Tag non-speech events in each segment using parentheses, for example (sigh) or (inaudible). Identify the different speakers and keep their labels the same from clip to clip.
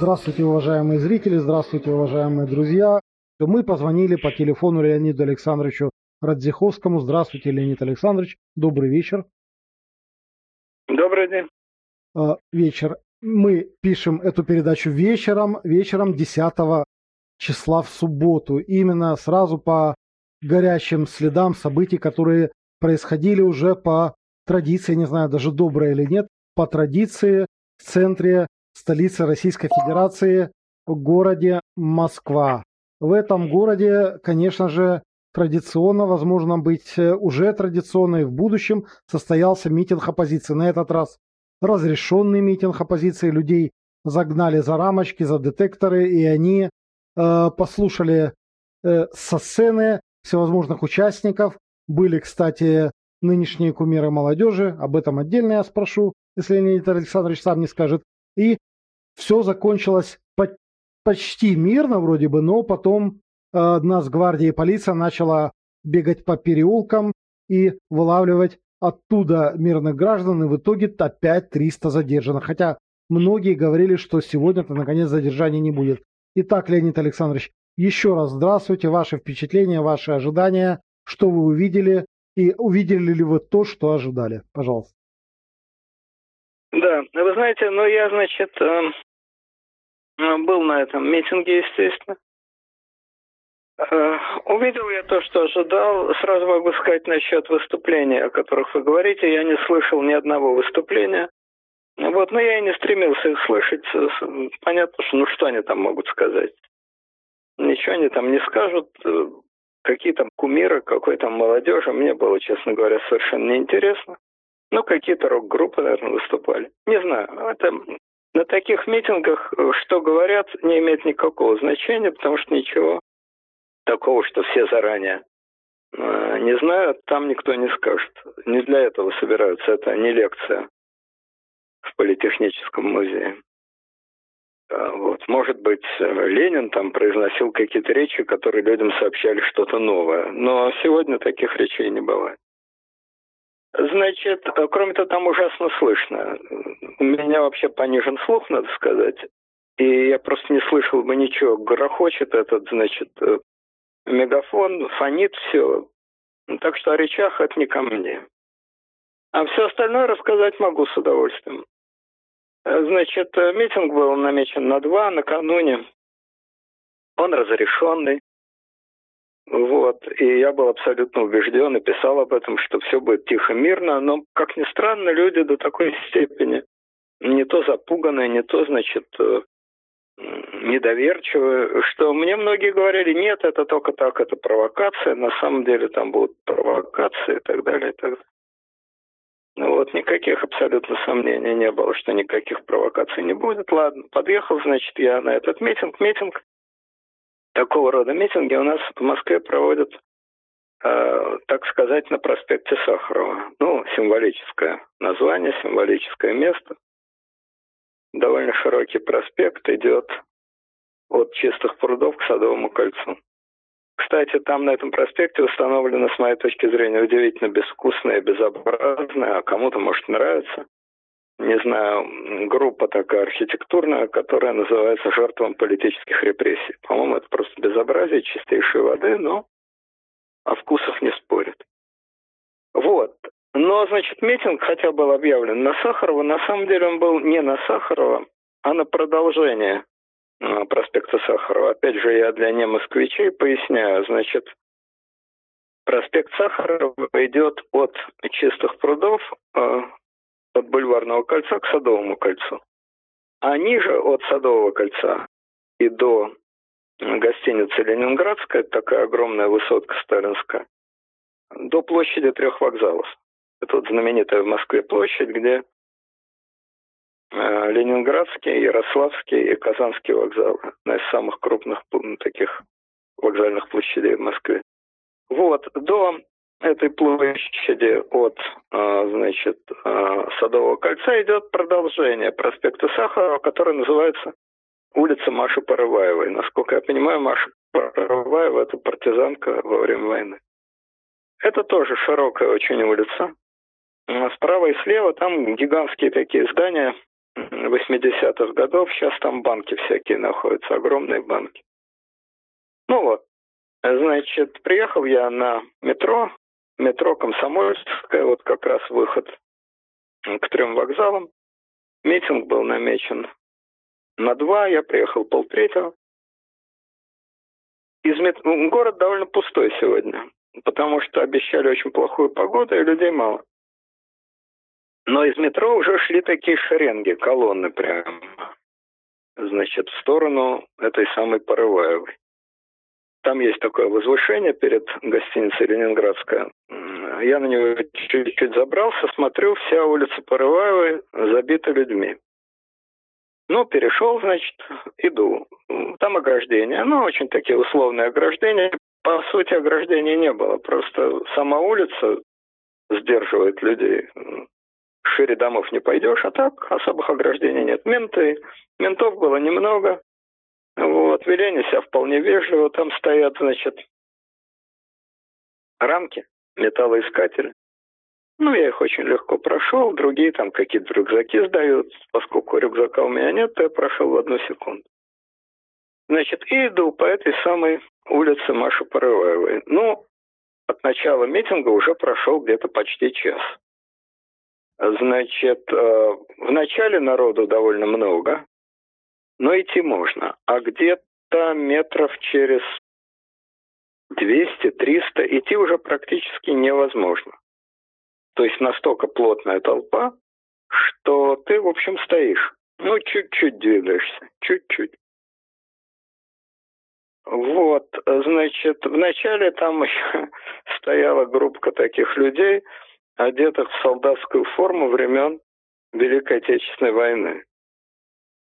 Speaker 1: Здравствуйте, уважаемые зрители, здравствуйте, уважаемые друзья. Мы позвонили по телефону Леониду Александровичу Радзиховскому. Здравствуйте, Леонид Александрович. Добрый вечер.
Speaker 2: Добрый день.
Speaker 1: Э, вечер. Мы пишем эту передачу вечером, вечером 10 числа в субботу. Именно сразу по горящим следам событий, которые происходили уже по традиции, не знаю, даже доброе или нет, по традиции в центре столицы Российской Федерации, в городе Москва. В этом городе, конечно же, традиционно, возможно быть, уже традиционно и в будущем состоялся митинг оппозиции. На этот раз разрешенный митинг оппозиции. Людей загнали за рамочки, за детекторы, и они э, послушали э, со сцены всевозможных участников. Были, кстати, нынешние кумиры молодежи, об этом отдельно я спрошу, если Леонид Александрович сам не скажет. И все закончилось по почти мирно вроде бы, но потом э, одна с гвардии полиция начала бегать по переулкам и вылавливать оттуда мирных граждан, и в итоге опять 300 задержанных. Хотя многие говорили, что сегодня-то наконец задержания не будет. Итак, Леонид Александрович, еще раз здравствуйте, ваши впечатления, ваши ожидания, что вы увидели, и увидели ли вы то, что ожидали? Пожалуйста.
Speaker 2: Да, вы знаете, ну я, значит, эм, был на этом митинге, естественно. Э, увидел я то, что ожидал. Сразу могу сказать насчет выступлений, о которых вы говорите. Я не слышал ни одного выступления. Вот, но я и не стремился их слышать. Понятно, что ну что они там могут сказать? Ничего они там не скажут. Какие там кумиры, какой там молодежи. Мне было, честно говоря, совершенно неинтересно. Ну, какие-то рок-группы, наверное, выступали. Не знаю. Это на таких митингах, э, что говорят, не имеет никакого значения, потому что ничего такого, что все заранее э, не знают, там никто не скажет. Не для этого собираются, это не лекция в Политехническом музее. А, вот. Может быть, Ленин там произносил какие-то речи, которые людям сообщали что-то новое. Но сегодня таких речей не бывает. Значит, кроме того, там ужасно слышно. У меня вообще понижен слух, надо сказать. И я просто не слышал бы ничего. Грохочет этот, значит, э, мегафон, фонит все. Так что о речах это не ко мне. А все остальное рассказать могу с удовольствием. Значит, митинг был намечен на два накануне. Он разрешенный. Вот. И я был абсолютно убежден и писал об этом, что все будет тихо, мирно. Но, как ни странно, люди до такой степени не то запуганные, не то, значит, э, недоверчивы, что мне многие говорили, нет, это только так, это провокация, на самом деле там будут провокации и так далее, и так далее. Ну вот, никаких абсолютно сомнений не было, что никаких провокаций не будет. Ладно, подъехал, значит, я на этот митинг. Митинг, такого рода митинги у нас в Москве проводят, э, так сказать, на проспекте Сахарова. Ну, символическое название, символическое место довольно широкий проспект идет от Чистых прудов к Садовому кольцу. Кстати, там на этом проспекте установлено, с моей точки зрения, удивительно безвкусное безобразное, а кому-то, может, нравится, не знаю, группа такая архитектурная, которая называется «Жертвам политических репрессий». По-моему, это просто безобразие чистейшей воды, но о вкусах не спорят. Вот. Но, значит, митинг хотя был объявлен на Сахарова. На самом деле он был не на Сахарова, а на продолжение э, проспекта Сахарова. Опять же, я для не москвичей поясняю. Значит, проспект Сахарова идет от Чистых прудов, э, от Бульварного кольца к Садовому кольцу. А ниже от Садового кольца и до гостиницы Ленинградская, такая огромная высотка сталинская, до площади трех вокзалов. Это вот знаменитая в Москве площадь, где э, Ленинградский, Ярославский и Казанский вокзалы. Одна из самых крупных таких вокзальных площадей в Москве. Вот, до этой площади от, э, значит, э, Садового кольца идет продолжение проспекта Сахарова, который называется улица Маши Парываевой. Насколько я понимаю, Маша Парываева – это партизанка во время войны. Это тоже широкая очень улица, Справа и слева там гигантские такие здания 80-х годов. Сейчас там банки всякие находятся, огромные банки. Ну вот, значит, приехал я на метро, метро Комсомольская, вот как раз выход к трем вокзалам. Митинг был намечен на два, я приехал полтретьего. Из мет... Город довольно пустой сегодня, потому что обещали очень плохую погоду и людей мало. Но из метро уже шли такие шеренги, колонны прямо. Значит, в сторону этой самой Порываевой. Там есть такое возвышение перед гостиницей Ленинградская. Я на него чуть-чуть забрался, смотрю, вся улица Порываевой забита людьми. Ну, перешел, значит, иду. Там ограждение. Ну, очень такие условные ограждения. По сути, ограждения не было. Просто сама улица сдерживает людей. Шире домов не пойдешь, а так особых ограждений нет. Менты, ментов было немного. Вот, вели себя вполне вежливо. Там стоят, значит, рамки, металлоискатели. Ну, я их очень легко прошел, другие там какие-то рюкзаки сдают. Поскольку рюкзака у меня нет, то я прошел в одну секунду. Значит, и иду по этой самой улице Маши Порываевой. Ну, от начала митинга уже прошел где-то почти час. Значит, э, в начале народу довольно много, но идти можно. А где-то метров через 200-300 идти уже практически невозможно. То есть настолько плотная толпа, что ты, в общем, стоишь. Ну, чуть-чуть двигаешься, чуть-чуть. Вот, значит, вначале там еще (laughs) стояла группа таких людей, одетых в солдатскую форму времен Великой Отечественной войны.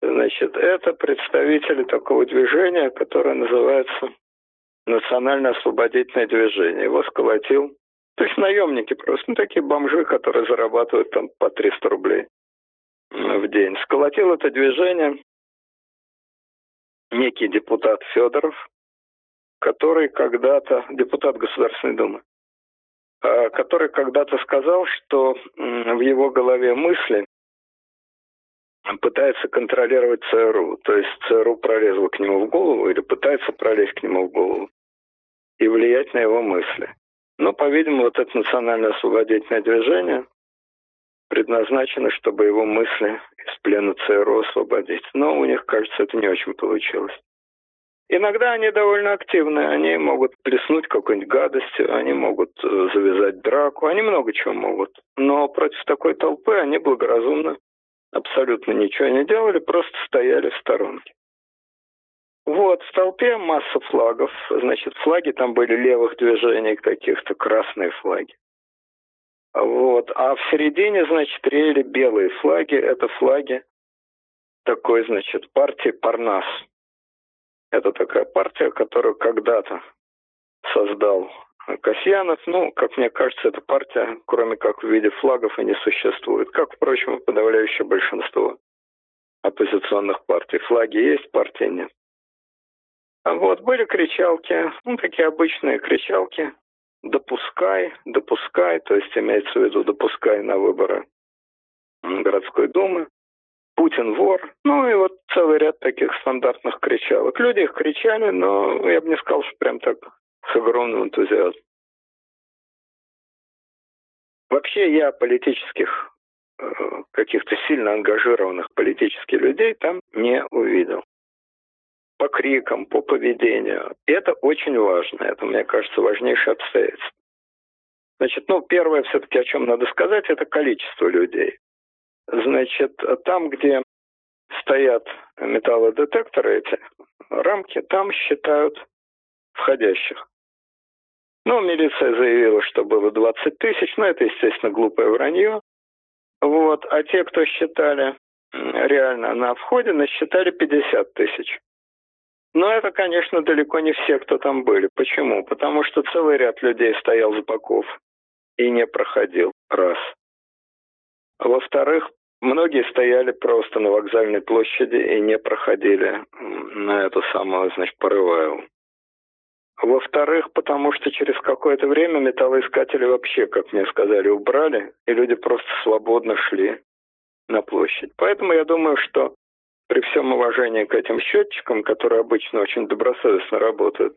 Speaker 2: Значит, это представители такого движения, которое называется Национально-освободительное движение. Его сколотил то есть наемники просто, ну, такие бомжи, которые зарабатывают там по 300 рублей в день. Сколотил это движение некий депутат Федоров, который когда-то, депутат Государственной Думы, а, который когда-то сказал, что в его голове мысли пытается контролировать ЦРУ. То есть ЦРУ пролезла к нему в голову или пытается пролезть к нему в голову и влиять на его мысли. Но, по-видимому, вот это национально-освободительное движение предназначено, чтобы его мысли из плена ЦРУ освободить. Но у них, кажется, это не очень получилось. Иногда они довольно активны, они могут плеснуть какой-нибудь гадостью, они могут э, завязать драку, они много чего могут. Но против такой толпы они благоразумно абсолютно ничего не делали, просто стояли в сторонке. Вот, в толпе масса флагов. Значит, флаги там были левых движений каких-то, красные флаги. Вот. А в середине, значит, рели белые флаги. Это флаги такой, значит, партии Парнас. Это такая партия, которую когда-то создал Касьянов. Ну, как мне кажется, эта партия, кроме как в виде флагов, и не существует. Как, впрочем, подавляющее большинство оппозиционных партий. Флаги есть, партии нет. Вот, были кричалки, ну, такие обычные кричалки. Допускай, допускай, то есть имеется в виду допускай на выборы городской думы. Путин вор. Ну и вот целый ряд таких стандартных кричалок. Люди их кричали, но я бы не сказал, что прям так с огромным энтузиазмом. Вообще я политических, э, каких-то сильно ангажированных политических людей там не увидел по крикам, по поведению. Это очень важно. Это, мне кажется, важнейшее обстоятельство. Значит, ну, первое все-таки, о чем надо сказать, это количество людей. Значит, там, где стоят металлодетекторы, эти рамки, там считают входящих. Ну, милиция заявила, что было 20 тысяч, но это, естественно, глупое вранье. Вот. А те, кто считали реально на входе, насчитали 50 тысяч. Но это, конечно, далеко не все, кто там были. Почему? Потому что целый ряд людей стоял с боков и не проходил. Раз. Во-вторых, многие стояли просто на вокзальной площади и не проходили на эту самую, значит, порываю. Во-вторых, потому что через какое-то время металлоискатели вообще, как мне сказали, убрали, и люди просто свободно шли на площадь. Поэтому я думаю, что при всем уважении к этим счетчикам, которые обычно очень добросовестно работают,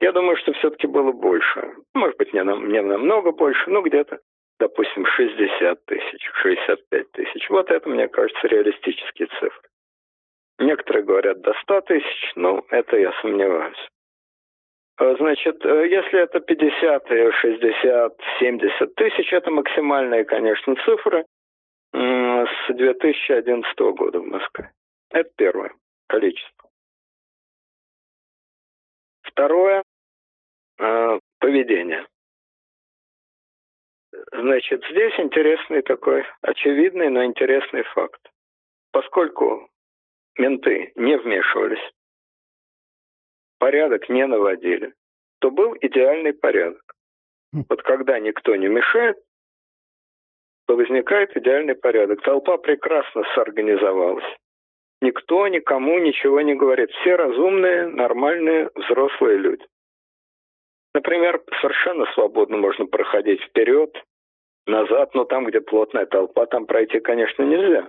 Speaker 2: я думаю, что все-таки было больше. Может быть, не, нам, не намного больше, но где-то, допустим, 60 тысяч, 65 тысяч. Вот это, мне кажется, реалистические цифры. Некоторые говорят до 100 тысяч, но это я сомневаюсь. А, значит, э, если это 50, 60, 70 тысяч, это максимальные, конечно, цифры с 2011 года в Москве. Это первое количество. Второе э, поведение. Значит, здесь интересный такой, очевидный, но интересный факт. Поскольку менты не вмешивались, порядок не наводили, то был идеальный порядок. Хм. Вот когда никто не мешает, то возникает идеальный порядок. Толпа прекрасно сорганизовалась. Никто никому ничего не говорит. Все разумные, нормальные, взрослые люди. Например, совершенно свободно можно проходить вперед, назад, но там, где плотная толпа, там пройти, конечно, нельзя.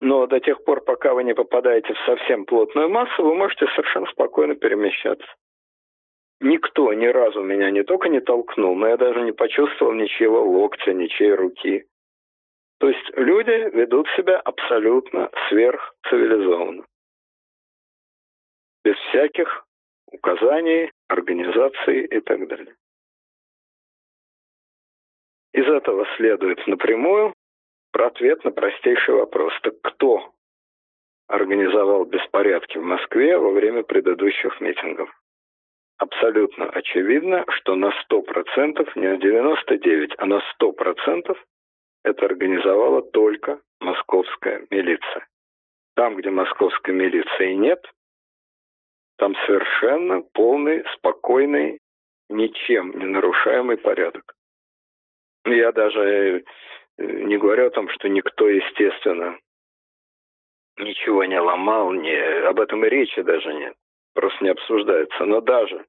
Speaker 2: Но до тех пор, пока вы не попадаете в совсем плотную массу, вы можете совершенно спокойно перемещаться. Никто ни разу меня не только не толкнул, но я даже не почувствовал ничьего локтя, ничьей руки. То есть люди ведут себя абсолютно сверхцивилизованно. Без всяких указаний, организаций и так далее. Из этого следует напрямую про ответ на простейший вопрос. Так кто организовал беспорядки в Москве во время предыдущих митингов? Абсолютно очевидно, что на 100%, не на 99, а на 100% это организовала только московская милиция. Там, где московской милиции нет, там совершенно полный, спокойный, ничем не нарушаемый порядок. Я даже не говорю о том, что никто, естественно, ничего не ломал, не, об этом и речи даже нет, просто не обсуждается. Но даже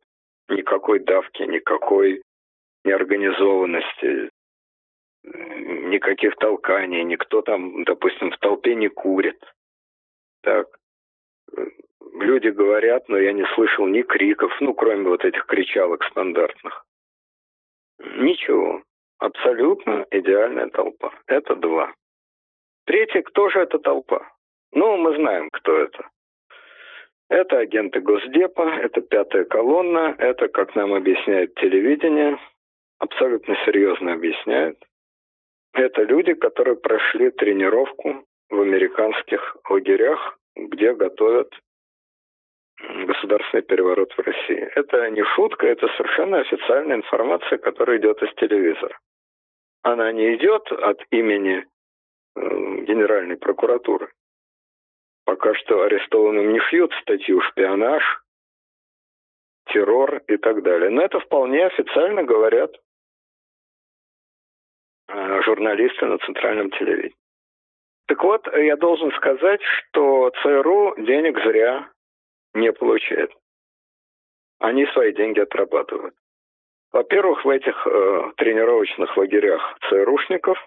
Speaker 2: никакой давки, никакой неорганизованности, никаких толканий, никто там, допустим, в толпе не курит. Так. Люди говорят, но я не слышал ни криков, ну, кроме вот этих кричалок стандартных. Ничего. Абсолютно идеальная толпа. Это два. Третий, кто же эта толпа? Ну, мы знаем, кто это. Это агенты Госдепа, это пятая колонна, это, как нам объясняет телевидение, абсолютно серьезно объясняют, это люди, которые прошли тренировку в американских лагерях, где готовят государственный переворот в России. Это не шутка, это совершенно официальная информация, которая идет из телевизора. Она не идет от имени э, Генеральной прокуратуры. Пока что арестованным не шьют статью «шпионаж», террор и так далее. Но это вполне официально говорят Э, журналисты на центральном телевидении. Так вот, я должен сказать, что ЦРУ денег зря не получает. Они свои деньги отрабатывают. Во-первых, в этих э, тренировочных лагерях ЦРУшников,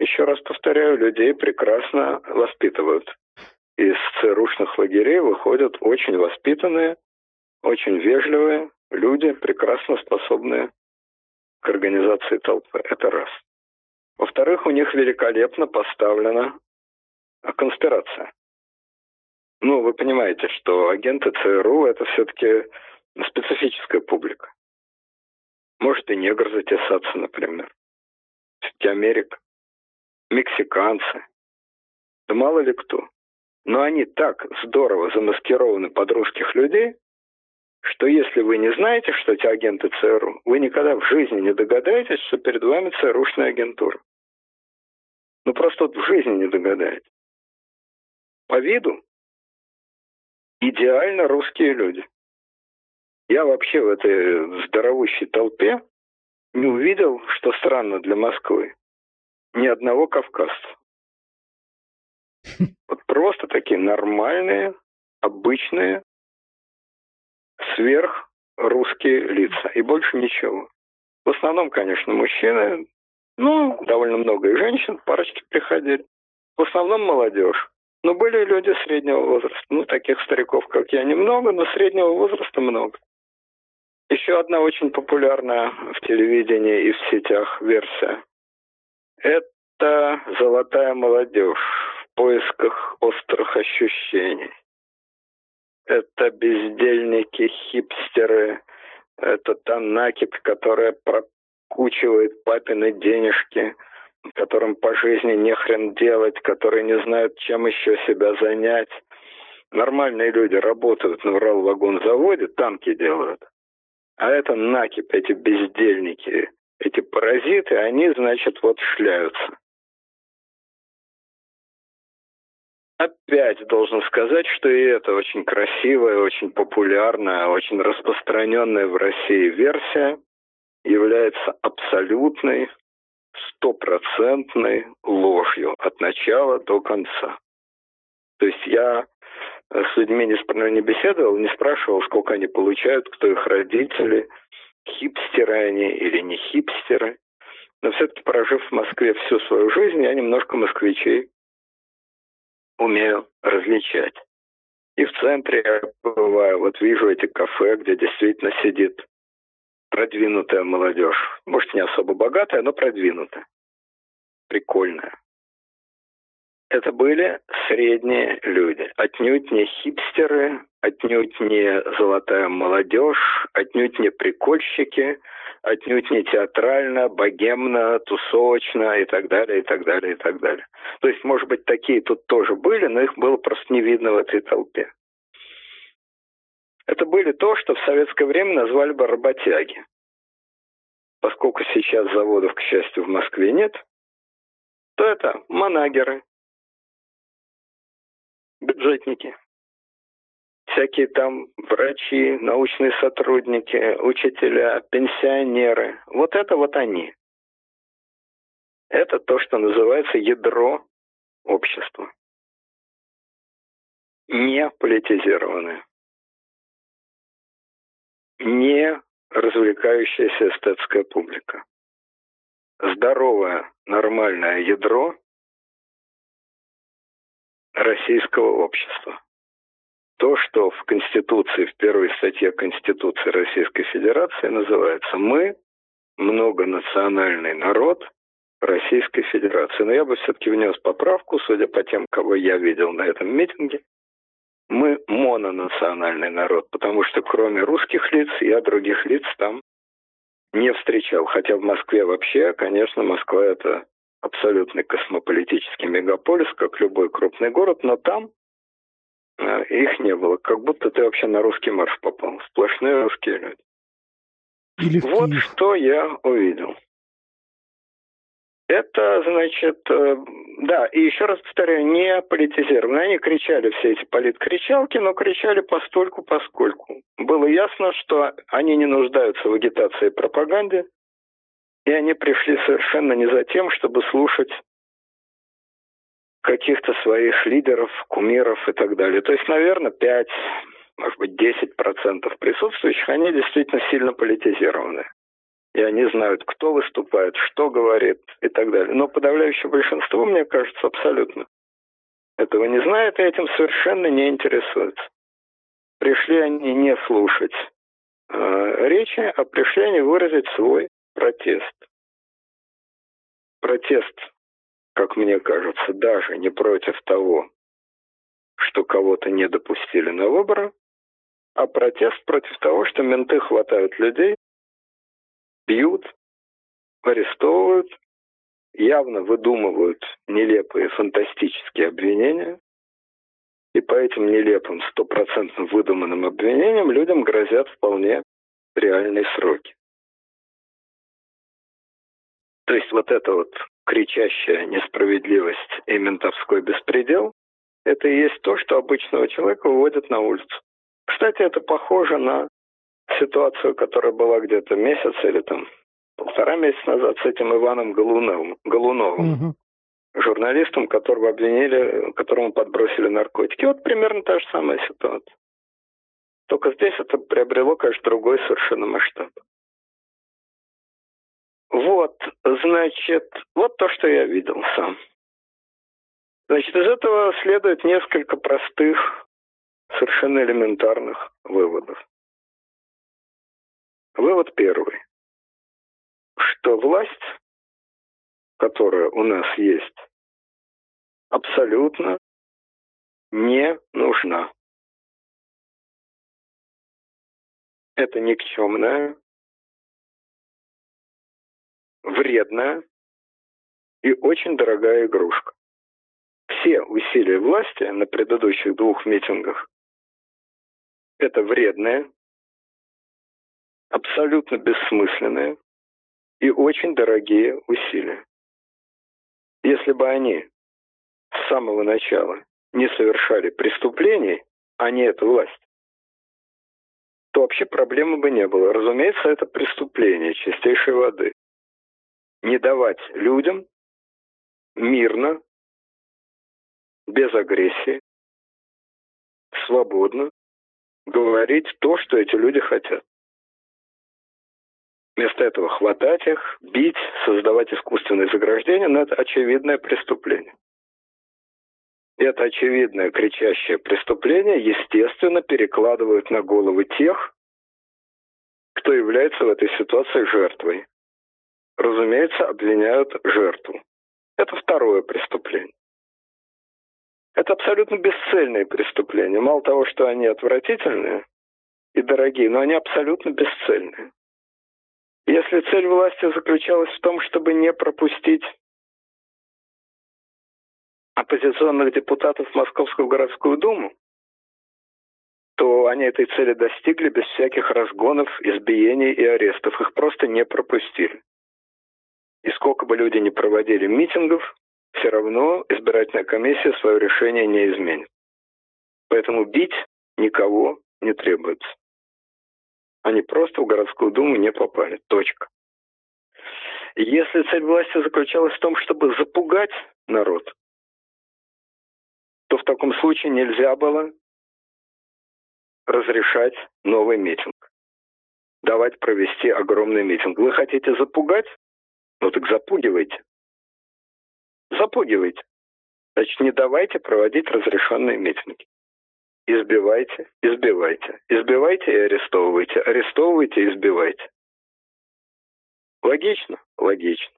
Speaker 2: еще раз повторяю, людей прекрасно воспитывают. Из ЦРУшных лагерей выходят очень воспитанные, очень вежливые люди, прекрасно способные к организации толпы. Это раз. Во-вторых, у них великолепно поставлена конспирация. Ну, вы понимаете, что агенты ЦРУ это все-таки специфическая публика. Может и негр затесаться, например. Все-таки Америка. Мексиканцы. Да мало ли кто. Но они так здорово замаскированы под русских людей, что если вы не знаете, что эти агенты ЦРУ, вы никогда в жизни не догадаетесь, что перед вами ЦРУшная агентура. Ну, просто вот в жизни не догадаетесь. По виду идеально русские люди. Я вообще в этой здоровущей толпе не увидел, что странно для Москвы, ни одного кавказца. Вот просто такие нормальные, обычные, сверхрусские лица. И больше ничего. В основном, конечно, мужчины, ну, довольно много и женщин, парочки приходили. В основном молодежь. Но были люди среднего возраста. Ну, таких стариков, как я, немного, но среднего возраста много. Еще одна очень популярная в телевидении и в сетях версия. Это «Золотая молодежь» в поисках острых ощущений. Это бездельники, хипстеры, это та накипь, которая прокучивает папины денежки, которым по жизни не хрен делать, которые не знают, чем еще себя занять. Нормальные люди работают на Урал-вагонзаводе, танки делают. А это накипь, эти бездельники, эти паразиты, они, значит, вот шляются. Опять должен сказать, что и это очень красивая, очень популярная, очень распространенная в России версия является абсолютной, стопроцентной ложью от начала до конца. То есть я с людьми не, не беседовал, не спрашивал, сколько они получают, кто их родители, хипстеры они или не хипстеры. Но все-таки прожив в Москве всю свою жизнь, я немножко москвичей умею различать. И в центре я бываю, вот вижу эти кафе, где действительно сидит продвинутая молодежь. Может, не особо богатая, но продвинутая. Прикольная. Это были средние люди, отнюдь не хипстеры, отнюдь не золотая молодежь, отнюдь не прикольщики, отнюдь не театрально, богемно, тусовочно и так далее, и так далее, и так далее. То есть, может быть, такие тут тоже были, но их было просто не видно в этой толпе. Это были то, что в советское время назвали бы работяги. Поскольку сейчас заводов, к счастью, в Москве нет, то это манагеры, бюджетники, всякие там врачи, научные сотрудники, учителя, пенсионеры. Вот это вот они. Это то, что называется ядро общества. Не политизированное. Не развлекающаяся эстетская публика. Здоровое, нормальное ядро российского общества. То, что в Конституции, в первой статье Конституции Российской Федерации называется «Мы многонациональный народ Российской Федерации». Но я бы все-таки внес поправку, судя по тем, кого я видел на этом митинге. Мы мононациональный народ, потому что кроме русских лиц я других лиц там не встречал. Хотя в Москве вообще, конечно, Москва это абсолютный космополитический мегаполис, как любой крупный город, но там э, их не было. Как будто ты вообще на русский марш попал. Сплошные русские люди. Или вот что я увидел. Это, значит, э, да, и еще раз повторяю, не политизировано. Они кричали все эти политкричалки, но кричали постольку поскольку. Было ясно, что они не нуждаются в агитации и пропаганде, и они пришли совершенно не за тем, чтобы слушать каких-то своих лидеров, кумиров и так далее. То есть, наверное, 5, может быть, 10% присутствующих, они действительно сильно политизированы. И они знают, кто выступает, что говорит и так далее. Но подавляющее большинство, мне кажется, абсолютно этого не знает и этим совершенно не интересуется. Пришли они не слушать э, речи, а пришли они выразить свой протест. Протест, как мне кажется, даже не против того, что кого-то не допустили на выборы, а протест против того, что менты хватают людей, бьют, арестовывают, явно выдумывают нелепые фантастические обвинения, и по этим нелепым, стопроцентно выдуманным обвинениям людям грозят вполне реальные сроки. То есть вот эта вот кричащая несправедливость и ментовской беспредел, это и есть то, что обычного человека выводит на улицу. Кстати, это похоже на ситуацию, которая была где-то месяц или там полтора месяца назад с этим Иваном Голуновым, Голуновым угу. журналистом, которого обвинили, которому подбросили наркотики. Вот примерно та же самая ситуация. Только здесь это приобрело, конечно, другой совершенно масштаб. Вот, значит, вот то, что я видел сам. Значит, из этого следует несколько простых, совершенно элементарных выводов. Вывод первый, что власть, которая у нас есть, абсолютно не нужна. Это никчемная, вредная и очень дорогая игрушка. Все усилия власти на предыдущих двух митингах – это вредные, абсолютно бессмысленные и очень дорогие усилия. Если бы они с самого начала не совершали преступлений, а не эта власть, то вообще проблемы бы не было. Разумеется, это преступление чистейшей воды. Не давать людям мирно, без агрессии, свободно говорить то, что эти люди хотят. Вместо этого хватать их, бить, создавать искусственные заграждения, но это очевидное преступление. Это очевидное кричащее преступление, естественно, перекладывают на головы тех, кто является в этой ситуации жертвой. Разумеется, обвиняют жертву. Это второе преступление. Это абсолютно бесцельные преступления. Мало того, что они отвратительные и дорогие, но они абсолютно бесцельные. Если цель власти заключалась в том, чтобы не пропустить оппозиционных депутатов в Московскую городскую думу, то они этой цели достигли без всяких разгонов, избиений и арестов. Их просто не пропустили. И сколько бы люди ни проводили митингов, все равно избирательная комиссия свое решение не изменит. Поэтому бить никого не требуется. Они просто в городскую думу не попали. Точка. Если цель власти заключалась в том, чтобы запугать народ, то в таком случае нельзя было разрешать новый митинг. Давать провести огромный митинг. Вы хотите запугать? Ну так запугивайте. Запугивайте. Значит, не давайте проводить разрешенные митинги. Избивайте, избивайте. Избивайте и арестовывайте. Арестовывайте и избивайте. Логично? Логично.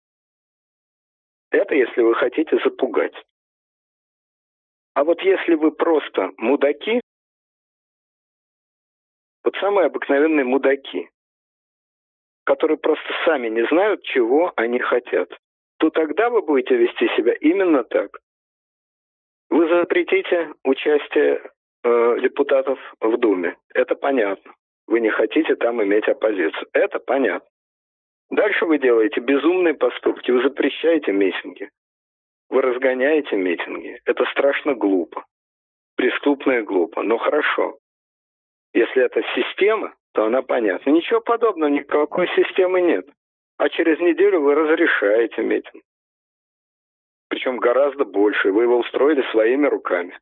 Speaker 2: Это если вы хотите запугать. А вот если вы просто мудаки, вот самые обыкновенные мудаки, которые просто сами не знают, чего они хотят, то тогда вы будете вести себя именно так. Вы запретите участие э, депутатов в Думе. Это понятно. Вы не хотите там иметь оппозицию. Это понятно. Дальше вы делаете безумные поступки. Вы запрещаете митинги. Вы разгоняете митинги. Это страшно глупо. Преступно и глупо. Но хорошо. Если это система, то она понятна. Ничего подобного, никакой системы нет. А через неделю вы разрешаете митинг. Причем гораздо больше. Вы его устроили своими руками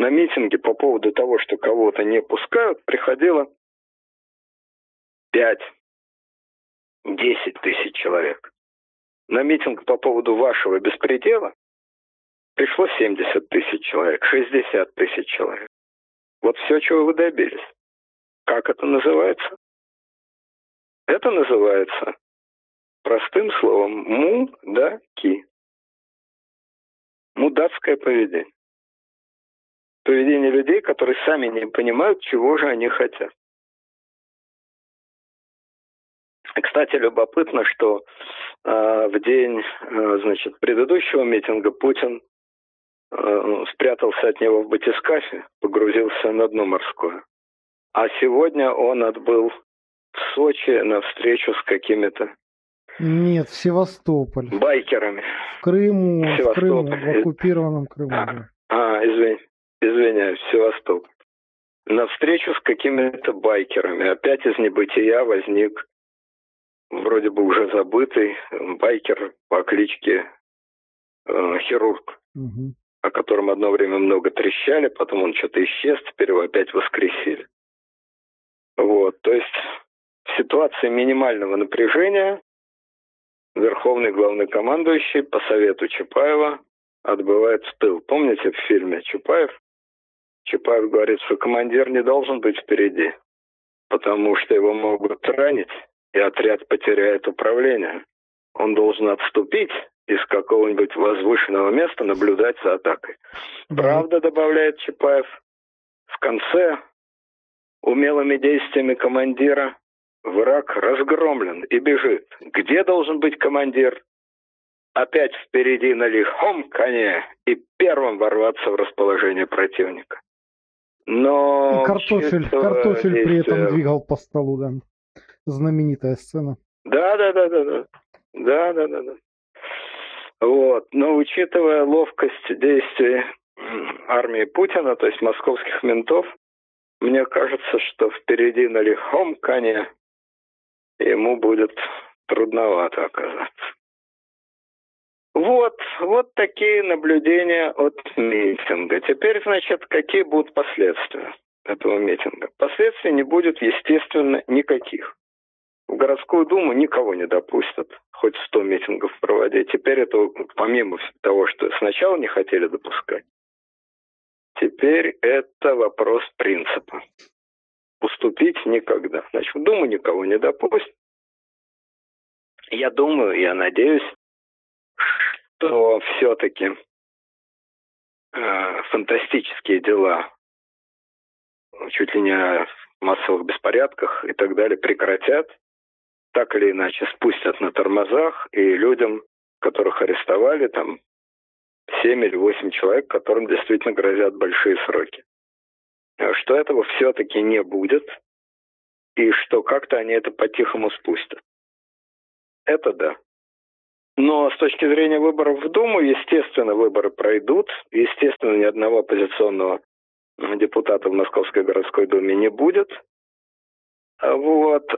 Speaker 2: на митинге по поводу того, что кого-то не пускают, приходило 5-10 тысяч человек. На митинг по поводу вашего беспредела пришло 70 тысяч человек, 60 тысяч человек. Вот все, чего вы добились. Как это называется? Это называется простым словом мудаки. Мудацкое поведение поведение людей, которые сами не понимают, чего же они хотят. Кстати, любопытно, что э, в день э, значит, предыдущего митинга Путин э, спрятался от него в батискафе, погрузился на дно морское. А сегодня он отбыл в Сочи на встречу с какими-то
Speaker 1: нет, в Севастополь.
Speaker 2: Байкерами.
Speaker 1: В Крыму, в, Крыму, в оккупированном Крыму.
Speaker 2: А, да. а извини извиняюсь, Севастополь, на встречу с какими-то байкерами. Опять из небытия возник вроде бы уже забытый байкер по кличке э, Хирург, угу. о котором одно время много трещали, потом он что-то исчез, теперь его опять воскресили. Вот, то есть в ситуации минимального напряжения Верховный главнокомандующий по совету Чапаева отбывает в тыл. Помните в фильме Чапаев? Чапаев говорит, что командир не должен быть впереди, потому что его могут ранить, и отряд потеряет управление. Он должен отступить из какого-нибудь возвышенного места, наблюдать за атакой. Правда, добавляет Чапаев, в конце умелыми действиями командира враг разгромлен и бежит. Где должен быть командир? Опять впереди на лихом коне и первым ворваться в расположение противника. Но...
Speaker 1: И картофель, картофель при этом двигал по столу, да. Знаменитая сцена.
Speaker 2: Да, да, да, да, да. Да, да, да, да. Вот. Но учитывая ловкость действий армии Путина, то есть московских ментов, мне кажется, что впереди на лихом коне ему будет трудновато оказаться. Вот, вот такие наблюдения от митинга. Теперь, значит, какие будут последствия этого митинга? Последствий не будет, естественно, никаких. В городскую думу никого не допустят, хоть сто митингов проводить. Теперь это помимо того, что сначала не хотели допускать, теперь это вопрос принципа. Уступить никогда. Значит, в Думу никого не допустят. Я думаю, я надеюсь, что все-таки э, фантастические дела, чуть ли не о массовых беспорядках и так далее, прекратят, так или иначе спустят на тормозах, и людям, которых арестовали, там 7 или 8 человек, которым действительно грозят большие сроки. Что этого все-таки не будет, и что как-то они это по-тихому спустят. Это да. Но с точки зрения выборов в Думу, естественно, выборы пройдут. Естественно, ни одного оппозиционного депутата в Московской городской думе не будет. Вот.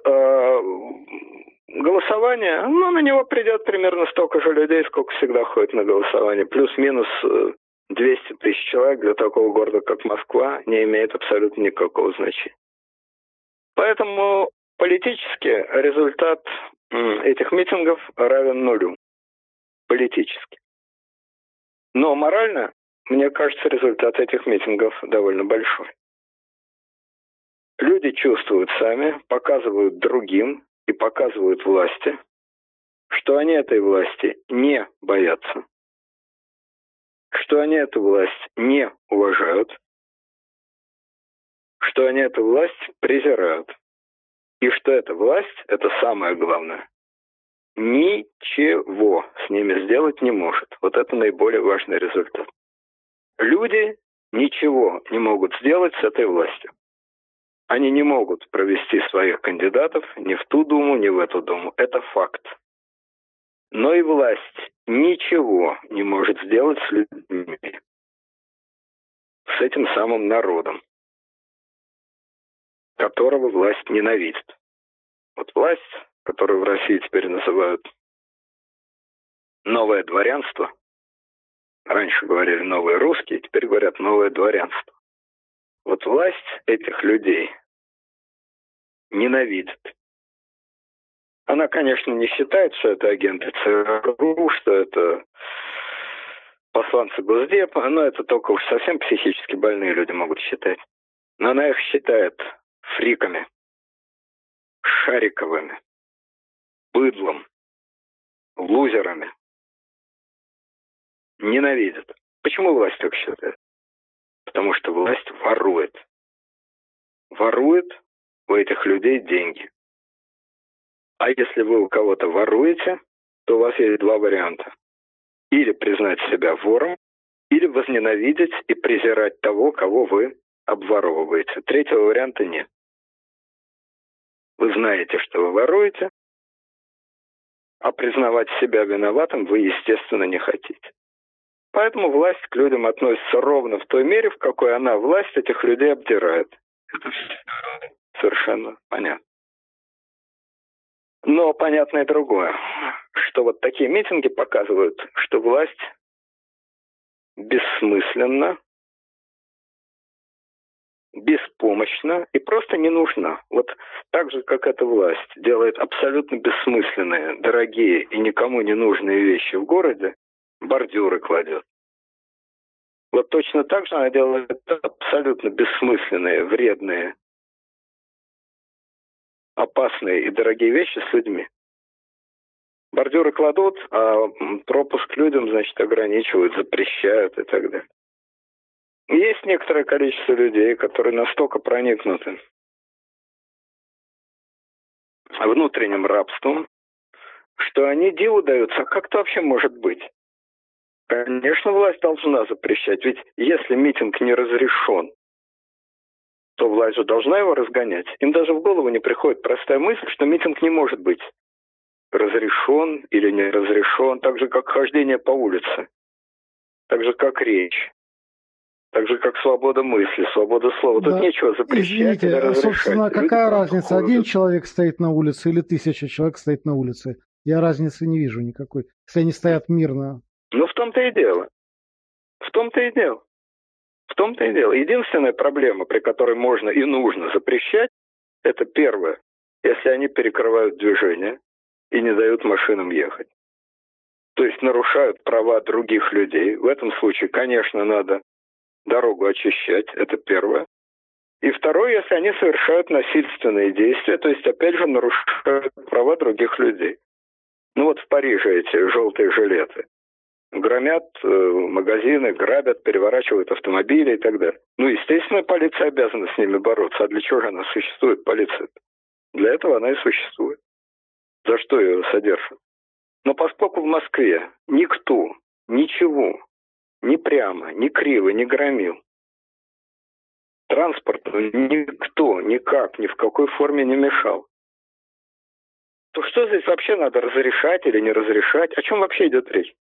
Speaker 2: Голосование, ну, на него придет примерно столько же людей, сколько всегда ходит на голосование. Плюс-минус 200 э, тысяч человек для такого города, как Москва, не имеет абсолютно никакого значения. Поэтому политически результат этих митингов равен нулю политически. Но морально, мне кажется, результат этих митингов довольно большой. Люди чувствуют сами, показывают другим и показывают власти, что они этой власти не боятся, что они эту власть не уважают, что они эту власть презирают, и что эта власть – это самое главное ничего с ними сделать не может. Вот это наиболее важный результат. Люди ничего не могут сделать с этой властью. Они не могут провести своих кандидатов ни в ту Думу, ни в эту Думу. Это факт. Но и власть ничего не может сделать с людьми. С этим самым народом, которого власть ненавидит. Вот власть которую в России теперь называют новое дворянство. Раньше говорили новые русские, теперь говорят новое дворянство. Вот власть этих людей ненавидит. Она, конечно, не считает, что это агенты ЦРУ, что это посланцы Госдепа, но это только уж совсем психически больные люди могут считать. Но она их считает фриками, шариковыми, быдлом, лузерами. Ненавидят. Почему власть так считает? Потому что власть ворует. Ворует у этих людей деньги. А если вы у кого-то воруете, то у вас есть два варианта. Или признать себя вором, или возненавидеть и презирать того, кого вы обворовываете. Третьего варианта нет. Вы знаете, что вы воруете, а признавать себя виноватым вы, естественно, не хотите. Поэтому власть к людям относится ровно в той мере, в какой она, власть, этих людей обдирает. Это совершенно понятно. Но понятно и другое, что вот такие митинги показывают, что власть бессмысленно беспомощна и просто не нужна. Вот так же, как эта власть делает абсолютно бессмысленные, дорогие и никому не нужные вещи в городе, бордюры кладет, Вот точно так же она делает абсолютно бессмысленные, вредные, опасные и дорогие вещи с людьми. Бордюры кладут, а пропуск людям, значит, ограничивают, запрещают и так далее. Есть некоторое количество людей, которые настолько проникнуты внутренним рабством, что они диву даются, а как это вообще может быть? Конечно, власть должна запрещать, ведь если митинг не разрешен, то власть же должна его разгонять. Им даже в голову не приходит простая мысль, что митинг не может быть разрешен или не разрешен, так же, как хождение по улице, так же, как речь, так же, как свобода мысли, свобода слова. Да. Тут нечего запрещать
Speaker 1: Извините,
Speaker 2: или разрешать.
Speaker 1: собственно, какая Люди разница, один человек стоит на улице или тысяча человек стоит на улице? Я разницы не вижу никакой, если они стоят мирно.
Speaker 2: Ну, в том-то и дело. В том-то и дело. В том-то и дело. Единственная проблема, при которой можно и нужно запрещать, это первое, если они перекрывают движение и не дают машинам ехать. То есть нарушают права других людей. В этом случае, конечно, надо дорогу очищать, это первое. И второе, если они совершают насильственные действия, то есть, опять же, нарушают права других людей. Ну вот в Париже эти желтые жилеты. Громят э, магазины, грабят, переворачивают автомобили и так далее. Ну, естественно, полиция обязана с ними бороться. А для чего же она существует, полиция? -то? Для этого она и существует. За что ее содержат? Но поскольку в Москве никто, ничего ни прямо, ни криво не громил. Транспорту никто никак, ни в какой форме не мешал. То что здесь вообще надо разрешать или не разрешать? О чем вообще идет речь?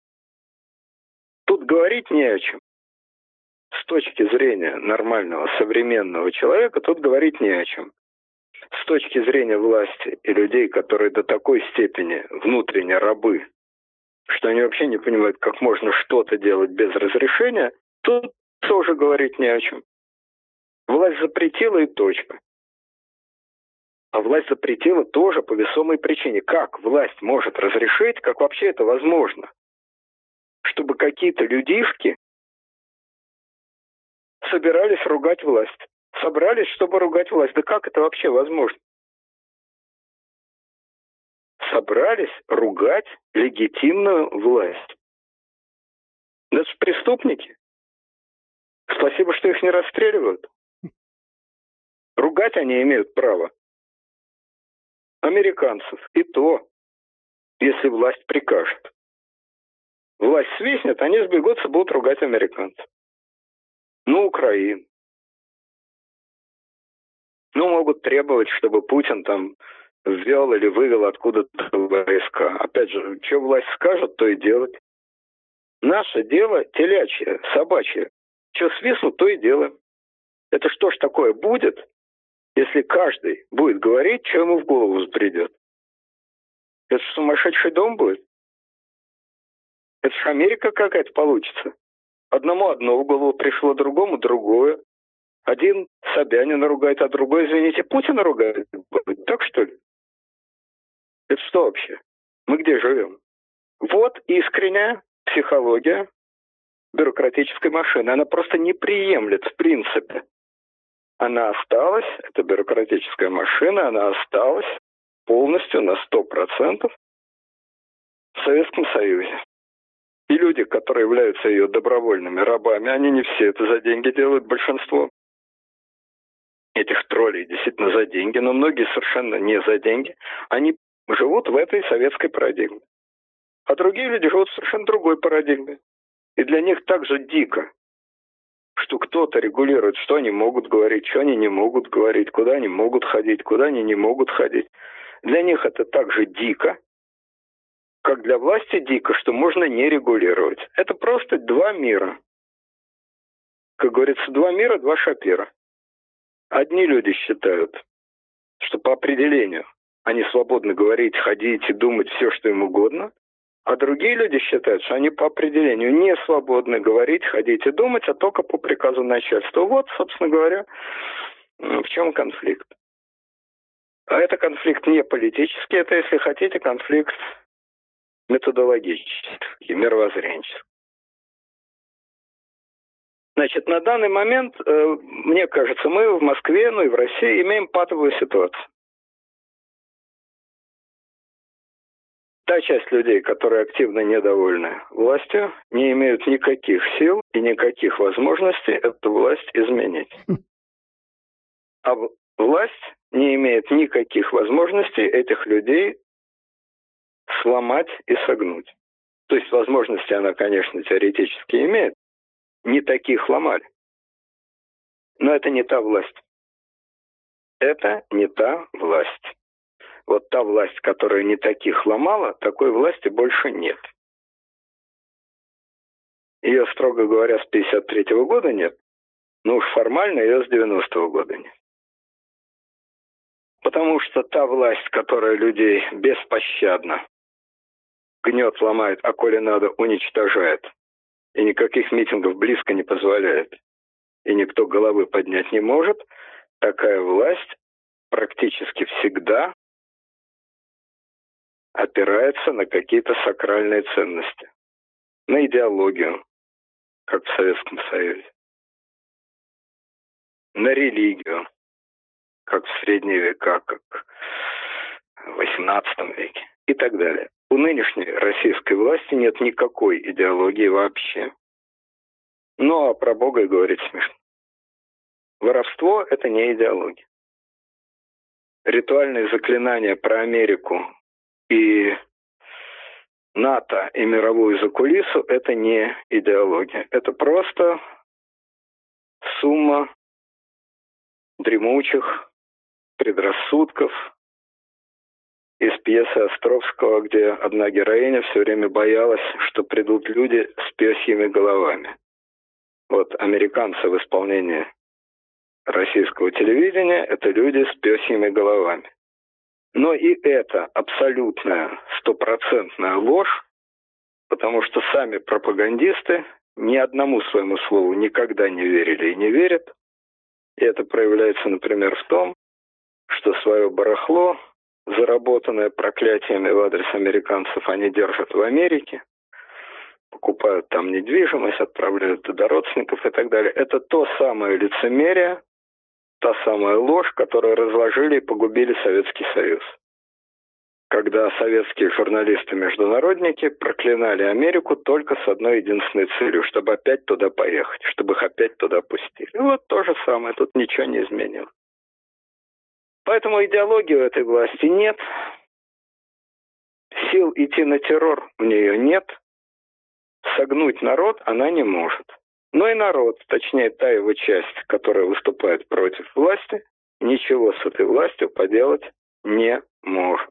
Speaker 2: Тут говорить не о чем. С точки зрения нормального современного человека тут говорить не о чем. С точки зрения власти и людей, которые до такой степени внутренне рабы что они вообще не понимают, как можно что-то делать без разрешения, тут тоже говорить не о чем. Власть запретила и точка. А власть запретила тоже по весомой причине. Как власть может разрешить, как вообще это возможно? Чтобы какие-то людишки собирались ругать власть. Собрались, чтобы ругать власть. Да как это вообще возможно? собрались ругать легитимную власть. Это же преступники. Спасибо, что их не расстреливают. Ругать они имеют право. Американцев. И то, если власть прикажет. Власть свистнет, они сбегутся, будут ругать американцев. Ну, Украину. Ну, могут требовать, чтобы Путин там ввел или вывел откуда-то войска. Опять же, что власть скажет, то и делать. Наше дело телячье, собачье. Что свистнут, то и делаем. Это что ж такое будет, если каждый будет говорить, что ему в голову придет? Это сумасшедший дом будет? Это ж Америка какая-то получится. Одному одно в голову пришло, другому другое. Один Собянина ругает, а другой, извините, Путина ругает. Так что ли? Это что вообще? Мы где живем? Вот искренняя психология бюрократической машины. Она просто не приемлет в принципе. Она осталась, эта бюрократическая машина, она осталась полностью на 100% в Советском Союзе. И люди, которые являются ее добровольными рабами, они не все это за деньги делают, большинство этих троллей действительно за деньги, но многие совершенно не за деньги. Они живут в этой советской парадигме. А другие люди живут в совершенно другой парадигме. И для них также дико, что кто-то регулирует, что они могут говорить, что они не могут говорить, куда они могут ходить, куда они не могут ходить. Для них это также дико, как для власти дико, что можно не регулировать. Это просто два мира. Как говорится, два мира, два шапира. Одни люди считают, что по определению они свободны говорить, ходить и думать все, что им угодно. А другие люди считают, что они по определению не свободны говорить, ходить и думать, а только по приказу начальства. Вот, собственно говоря, в чем конфликт. А это конфликт не политический, это, если хотите, конфликт методологический, мировоззренческий. Значит, на данный момент, э, мне кажется, мы в Москве, ну и в России имеем патовую ситуацию. Та часть людей, которые активно недовольны властью, не имеют никаких сил и никаких возможностей эту власть изменить. А власть не имеет никаких возможностей этих людей сломать и согнуть. То есть возможности она, конечно, теоретически имеет. Не таких ломали. Но это не та власть. Это не та власть. Вот та власть, которая не таких ломала, такой власти больше нет. Ее, строго говоря, с 53 -го года нет, но уж формально ее с 90-го года нет. Потому что та власть, которая людей беспощадно гнет, ломает, а коли надо, уничтожает, и никаких митингов близко не позволяет, и никто головы поднять не может, такая власть практически всегда опирается на какие-то сакральные ценности, на идеологию, как в Советском Союзе, на религию, как в средние века, как в XVIII веке. И так далее. У нынешней российской власти нет никакой идеологии вообще. Ну, а про Бога и говорить смешно. Воровство – это не идеология. Ритуальные заклинания про Америку и НАТО и мировую закулису – это не идеология. Это просто сумма дремучих предрассудков из пьесы Островского, где одна героиня все время боялась, что придут люди с пёсьими головами. Вот американцы в исполнении российского телевидения – это люди с пёсьими головами. Но и это абсолютная стопроцентная ложь, потому что сами пропагандисты ни одному своему слову никогда не верили и не верят. И это проявляется, например, в том, что свое барахло, заработанное проклятиями в адрес американцев, они держат в Америке, покупают там недвижимость, отправляют туда родственников и так далее. Это то самое лицемерие, та самая ложь, которую разложили и погубили Советский Союз. Когда советские журналисты-международники проклинали Америку только с одной единственной целью, чтобы опять туда поехать, чтобы их опять туда пустили. И вот то же самое, тут ничего не изменилось. Поэтому идеологии у этой власти нет. Сил идти на террор у нее нет. Согнуть народ она не может. Но и народ, точнее та его часть, которая выступает против власти, ничего с этой властью поделать не может.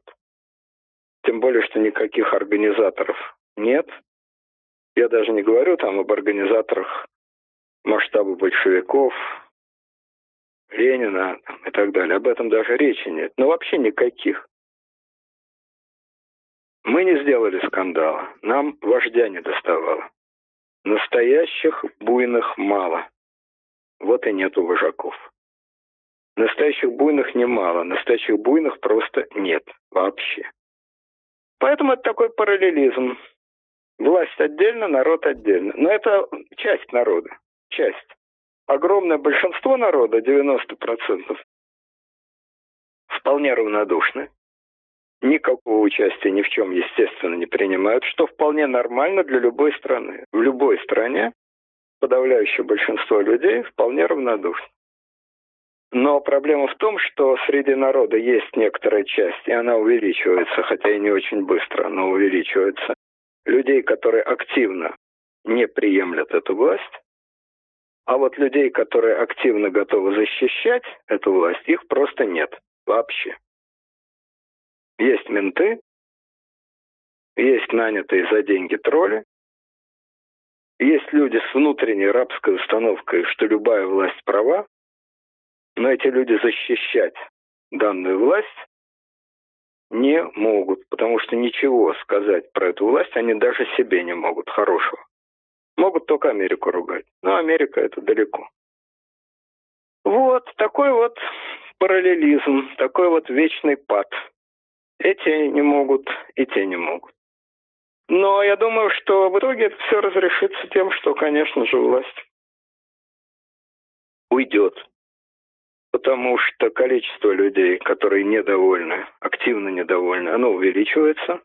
Speaker 2: Тем более, что никаких организаторов нет. Я даже не говорю там об организаторах масштаба большевиков, Ленина и так далее. Об этом даже речи нет. Но вообще никаких. Мы не сделали скандала. Нам вождя не доставало. Настоящих буйных мало. Вот и нету вожаков. Настоящих буйных немало, настоящих буйных просто нет вообще. Поэтому это такой параллелизм. Власть отдельно, народ отдельно. Но это часть народа, часть. Огромное большинство народа, 90%, вполне равнодушны никакого участия ни в чем, естественно, не принимают, что вполне нормально для любой страны. В любой стране подавляющее большинство людей вполне равнодушно. Но проблема в том, что среди народа есть некоторая часть, и она увеличивается, хотя и не очень быстро, но увеличивается, людей, которые активно не приемлят эту власть, а вот людей, которые активно готовы защищать эту власть, их просто нет вообще. Есть менты, есть нанятые за деньги тролли, есть люди с внутренней рабской установкой, что любая власть права, но эти люди защищать данную власть не могут, потому что ничего сказать про эту власть они даже себе не могут хорошего. Могут только Америку ругать, но Америка это далеко. Вот такой вот параллелизм, такой вот вечный пад – эти не могут, и те не могут. Но я думаю, что в итоге это все разрешится тем, что, конечно же, власть уйдет. Потому что количество людей, которые недовольны, активно недовольны, оно увеличивается.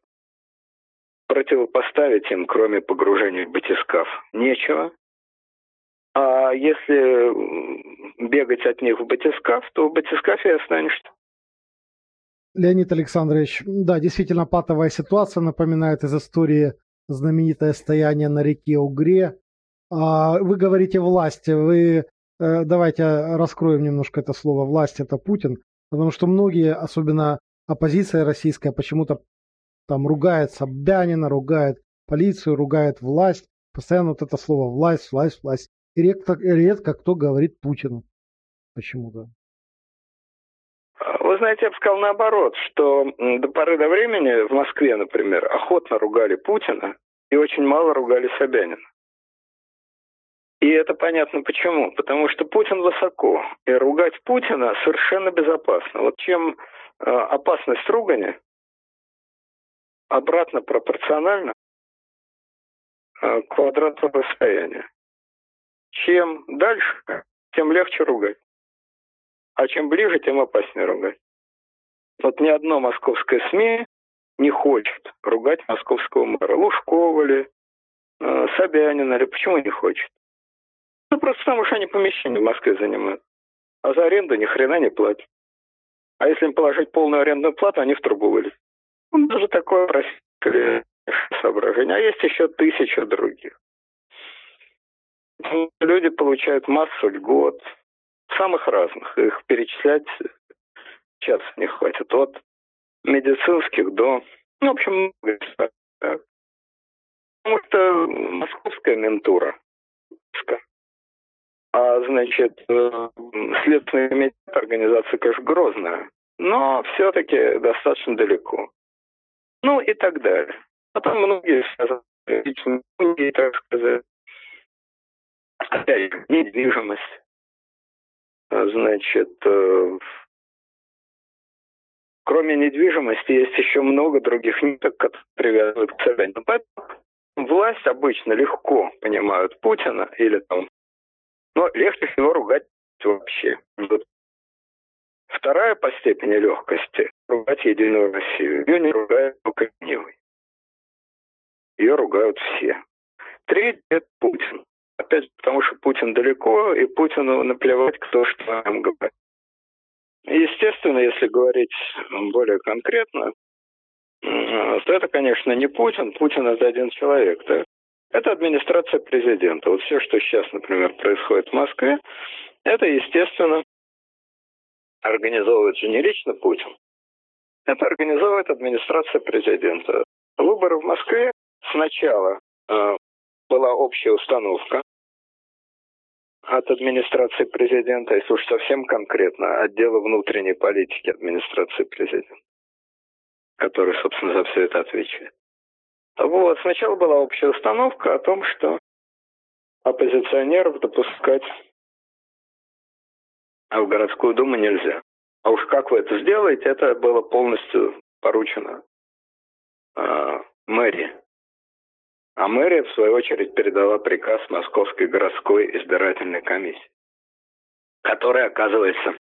Speaker 2: Противопоставить им, кроме погружения в батискаф, нечего. А если бегать от них в батискаф, то в батискафе останешься.
Speaker 1: Леонид Александрович, да, действительно патовая ситуация напоминает из истории знаменитое стояние на реке Угре. А вы говорите власти, вы э, давайте раскроем немножко это слово власть это Путин, потому что многие, особенно оппозиция российская, почему-то там ругает Собянина, ругает полицию, ругает власть, постоянно вот это слово власть, власть, власть. И редко, редко кто говорит Путину почему-то.
Speaker 2: Вы знаете, я бы сказал наоборот, что до поры до времени в Москве, например, охотно ругали Путина и очень мало ругали Собянина. И это понятно почему. Потому что Путин высоко, и ругать Путина совершенно безопасно. Вот чем э, опасность ругания обратно пропорциональна э, квадрату расстояния. Чем дальше, тем легче ругать. А чем ближе, тем опаснее ругать. Вот ни одно московское СМИ не хочет ругать московского мэра. Лужкова ли, э, Собянина ли. Почему не хочет? Ну, просто потому что они помещения в Москве занимают. А за аренду ни хрена не платят. А если им положить полную арендную плату, они в трубу вылезут. Ну, даже такое простое соображение. А есть еще тысяча других. Люди получают массу льгот, самых разных. Их перечислять час не хватит. От медицинских до... Ну, в общем. Потому что московская ментура. А, значит, э, следственная комитет организация, конечно, грозная, но все-таки достаточно далеко. Ну и так далее. Потом многие личные, так сказать, опять недвижимость. А, значит, э, кроме недвижимости есть еще много других ниток, которые привязывают к Собянину. Поэтому власть обычно легко понимают Путина или там, но легче всего ругать вообще. Вторая по степени легкости – ругать Единую Россию. Ее не ругают только гневой. Ее ругают все. Третий – это Путин. Опять потому, что Путин далеко, и Путину наплевать, кто что о нем говорит. Естественно, если говорить более конкретно, то это, конечно, не Путин. Путин – это один человек. Да? Это администрация президента. Вот все, что сейчас, например, происходит в Москве, это, естественно, организовывает же не лично Путин. Это организовывает администрация президента. Выборы в Москве сначала э, была общая установка от администрации президента, если уж совсем конкретно, отдела внутренней политики администрации президента, который, собственно, за все это отвечает. Вот, сначала была общая установка о том, что оппозиционеров допускать в городскую думу нельзя. А уж как вы это сделаете, это было полностью поручено э, мэрии. А мэрия, в свою очередь, передала приказ Московской городской избирательной комиссии, которая оказывается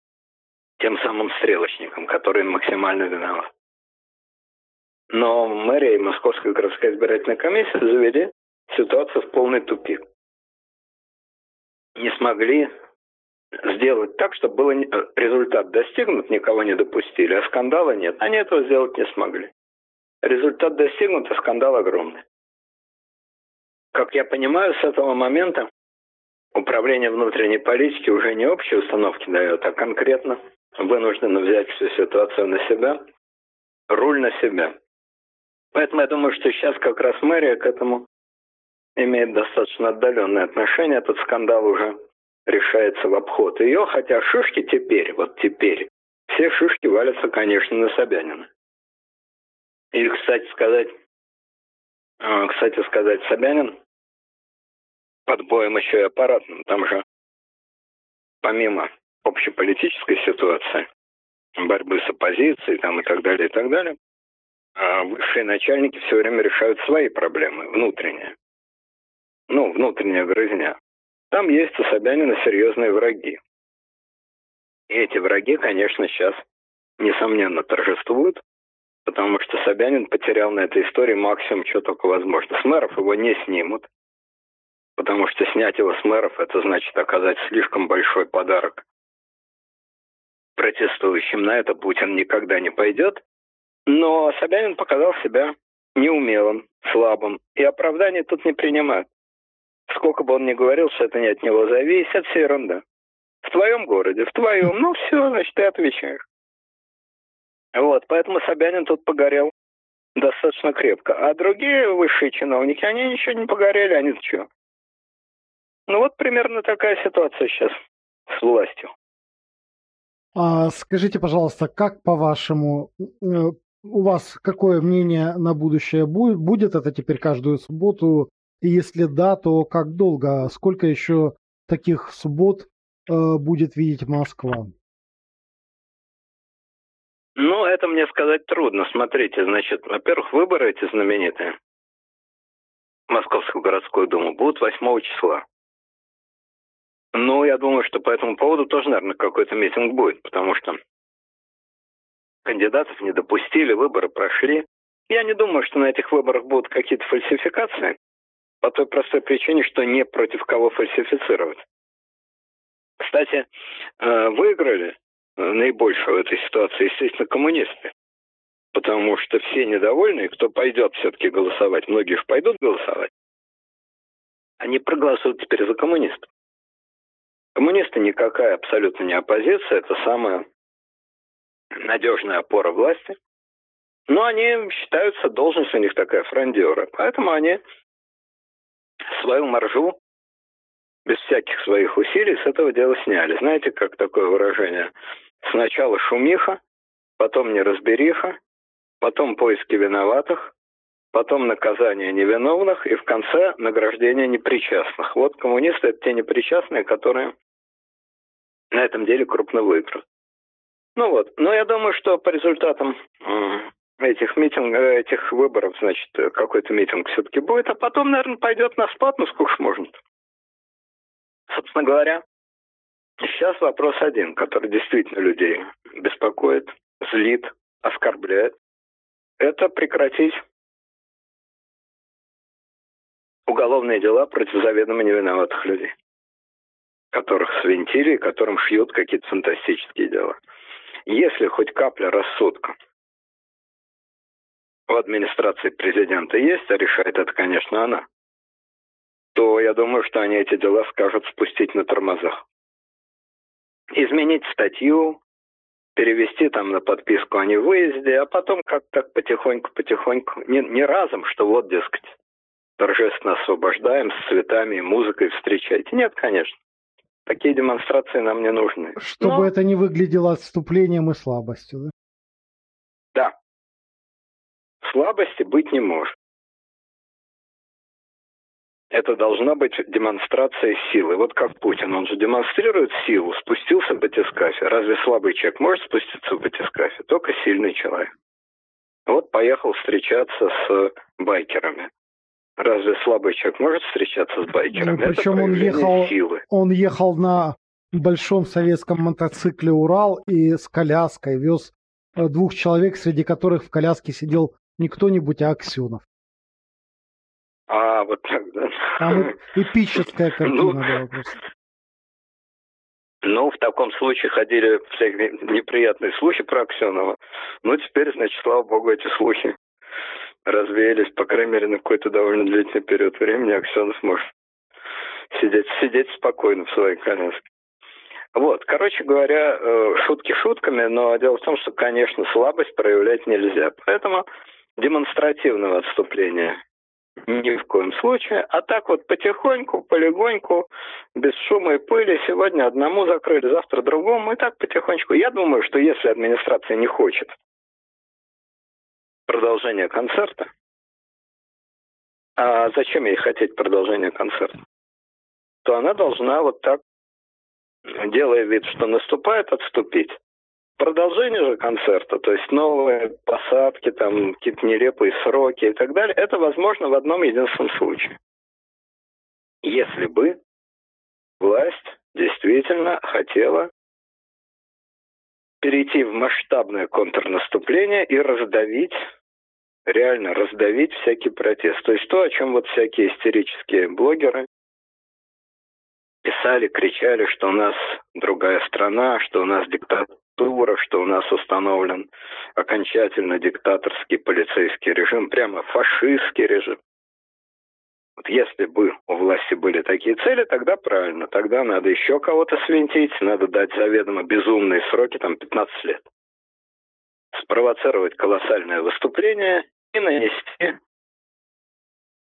Speaker 2: тем самым стрелочником, который максимально виноват. Но мэрия и Московская городская избирательная комиссия завели ситуацию в полный тупик. Не смогли сделать так, чтобы был результат достигнут, никого не допустили, а скандала нет. Они этого сделать не смогли. Результат достигнут, а скандал огромный. Как я понимаю, с этого момента управление внутренней политики уже не общие установки дает, а конкретно вынуждено взять всю ситуацию на себя, руль на себя. Поэтому я думаю, что сейчас как раз мэрия к этому имеет достаточно отдаленное отношение. Этот скандал уже решается в обход ее, хотя шишки теперь, вот теперь, все шишки валятся, конечно, на Собянина. И, кстати сказать, а, кстати сказать, Собянин под боем еще и аппаратным. Там же помимо общеполитической ситуации, борьбы с оппозицией там, и так далее, и так далее, а высшие начальники все время решают свои проблемы, внутренние. Ну, внутренняя грызня. Там есть у Собянина серьезные враги. И эти враги, конечно, сейчас, несомненно, торжествуют, потому что Собянин потерял на этой истории максимум, что только возможно. С мэров его не снимут, потому что снять его с мэров – это значит оказать слишком большой подарок протестующим. На это Путин никогда не пойдет. Но Собянин показал себя неумелым, слабым, и оправданий тут не принимают. Сколько бы он ни говорил, что это не от него зависит, все ерунда. В твоем городе, в твоем, ну все, значит, ты отвечаешь. Вот, поэтому Собянин тут погорел достаточно крепко. А другие высшие чиновники, они ничего не погорели, они что? Ну вот примерно такая ситуация сейчас с властью.
Speaker 1: А скажите, пожалуйста, как по-вашему, э, у вас какое мнение на будущее будет? Будет это теперь каждую субботу? И если да, то как долго? Сколько еще таких суббот э, будет видеть Москва?
Speaker 2: Ну, это мне сказать трудно. Смотрите, значит, во-первых, выборы эти знаменитые, Московскую городскую думу, будут 8 числа. Ну, я думаю, что по этому поводу тоже, наверное, какой-то митинг будет, потому что кандидатов не допустили, выборы прошли. Я не думаю, что на этих выборах будут какие-то фальсификации, по той простой причине, что не против кого фальсифицировать. Кстати, э, выиграли наибольшую в этой ситуации, естественно, коммунисты. Потому что все недовольные, кто пойдет все-таки голосовать, многие же пойдут голосовать, они проголосуют теперь за коммунистов. Коммунисты никакая абсолютно не оппозиция, это самая надежная опора власти. Но они считаются, должность у них такая фрондера. Поэтому они свою маржу без всяких своих усилий с этого дела сняли. Знаете, как такое выражение? Сначала шумиха, потом неразбериха, потом поиски виноватых, потом наказание невиновных и в конце награждение непричастных. Вот коммунисты – это те непричастные, которые на этом деле крупно выиграют. Ну вот, но я думаю, что по результатам этих митингов, этих выборов, значит, какой-то митинг все-таки будет, а потом, наверное, пойдет на спад, ну сколько ж можно. Собственно говоря, сейчас вопрос один, который действительно людей беспокоит, злит, оскорбляет. Это прекратить уголовные дела против заведомо невиноватых людей, которых свинтили которым шьют какие-то фантастические дела. Если хоть капля рассудка в администрации президента есть, а решает это, конечно, она, то я думаю, что они эти дела скажут спустить на тормозах. Изменить статью, перевести там на подписку о невыезде, а потом как так потихоньку-потихоньку, не, не разом, что вот, дескать, торжественно освобождаем с цветами и музыкой встречайте. Нет, конечно. Такие демонстрации нам не нужны.
Speaker 1: Чтобы Но... это не выглядело отступлением и слабостью, да?
Speaker 2: Да. Слабости быть не может это должна быть демонстрация силы. Вот как Путин, он же демонстрирует силу, спустился в батискафе. Разве слабый человек может спуститься в батискафе? Только сильный человек. Вот поехал встречаться с байкерами. Разве слабый человек может встречаться с байкерами?
Speaker 1: Ну, причем он ехал, силы. он ехал на большом советском мотоцикле «Урал» и с коляской вез э, двух человек, среди которых в коляске сидел не кто-нибудь, а Аксенов.
Speaker 2: А, вот так, да. Там
Speaker 1: эпическая (laughs) картина ну, была просто.
Speaker 2: Ну, в таком случае ходили всякие неприятные слухи про Аксенова. Ну, теперь, значит, слава богу, эти слухи развеялись, по крайней мере, на какой-то довольно длительный период времени Аксенов может сидеть, сидеть спокойно в своей коляске. Вот, короче говоря, э, шутки шутками, но дело в том, что, конечно, слабость проявлять нельзя. Поэтому демонстративного отступления ни в коем случае. А так вот потихоньку, полегоньку, без шума и пыли. Сегодня одному закрыли, завтра другому. И так потихонечку. Я думаю, что если администрация не хочет продолжения концерта, а зачем ей хотеть продолжения концерта, то она должна вот так, делая вид, что наступает, отступить. Продолжение же концерта, то есть новые посадки, там какие-то нелепые сроки и так далее, это возможно в одном единственном случае. Если бы власть действительно хотела перейти в масштабное контрнаступление и раздавить, реально раздавить всякий протест. То есть то, о чем вот всякие истерические блогеры писали, кричали, что у нас другая страна, что у нас диктатура, что у нас установлен окончательно диктаторский полицейский режим, прямо фашистский режим. Вот если бы у власти были такие цели, тогда правильно. Тогда надо еще кого-то свинтить, надо дать заведомо безумные сроки, там 15 лет. Спровоцировать колоссальное выступление и нанести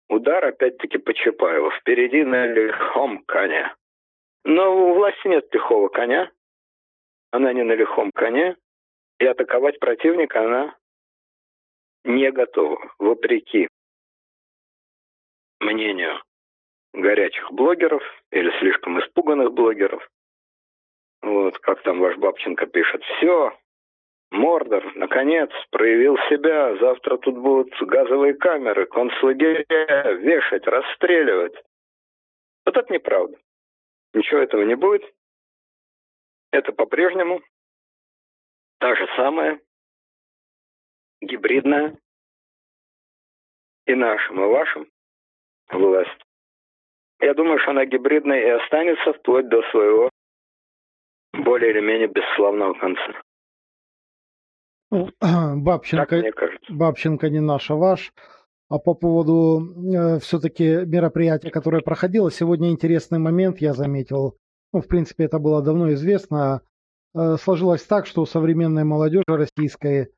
Speaker 2: удар опять-таки по Чапаеву. Впереди на лихом коне. Но у власти нет лихого коня. Она не на лихом коне. И атаковать противника она не готова, вопреки мнению горячих блогеров или слишком испуганных блогеров. Вот, как там ваш Бабченко пишет, все, Мордор, наконец, проявил себя, завтра тут будут газовые камеры, концлагеря вешать, расстреливать. Вот это неправда. Ничего этого не будет. Это по-прежнему та же самая гибридная и нашим, и вашим власть. Я думаю, что она гибридной и останется вплоть до своего более или менее бесславного конца.
Speaker 1: Ну, (clears throat) Бабченко, Бабченко не наш, а ваш. А по поводу э, все-таки мероприятия, которое проходило, сегодня интересный момент я заметил. Ну, в принципе, это было давно известно. Э, сложилось так, что у современной молодежи российской,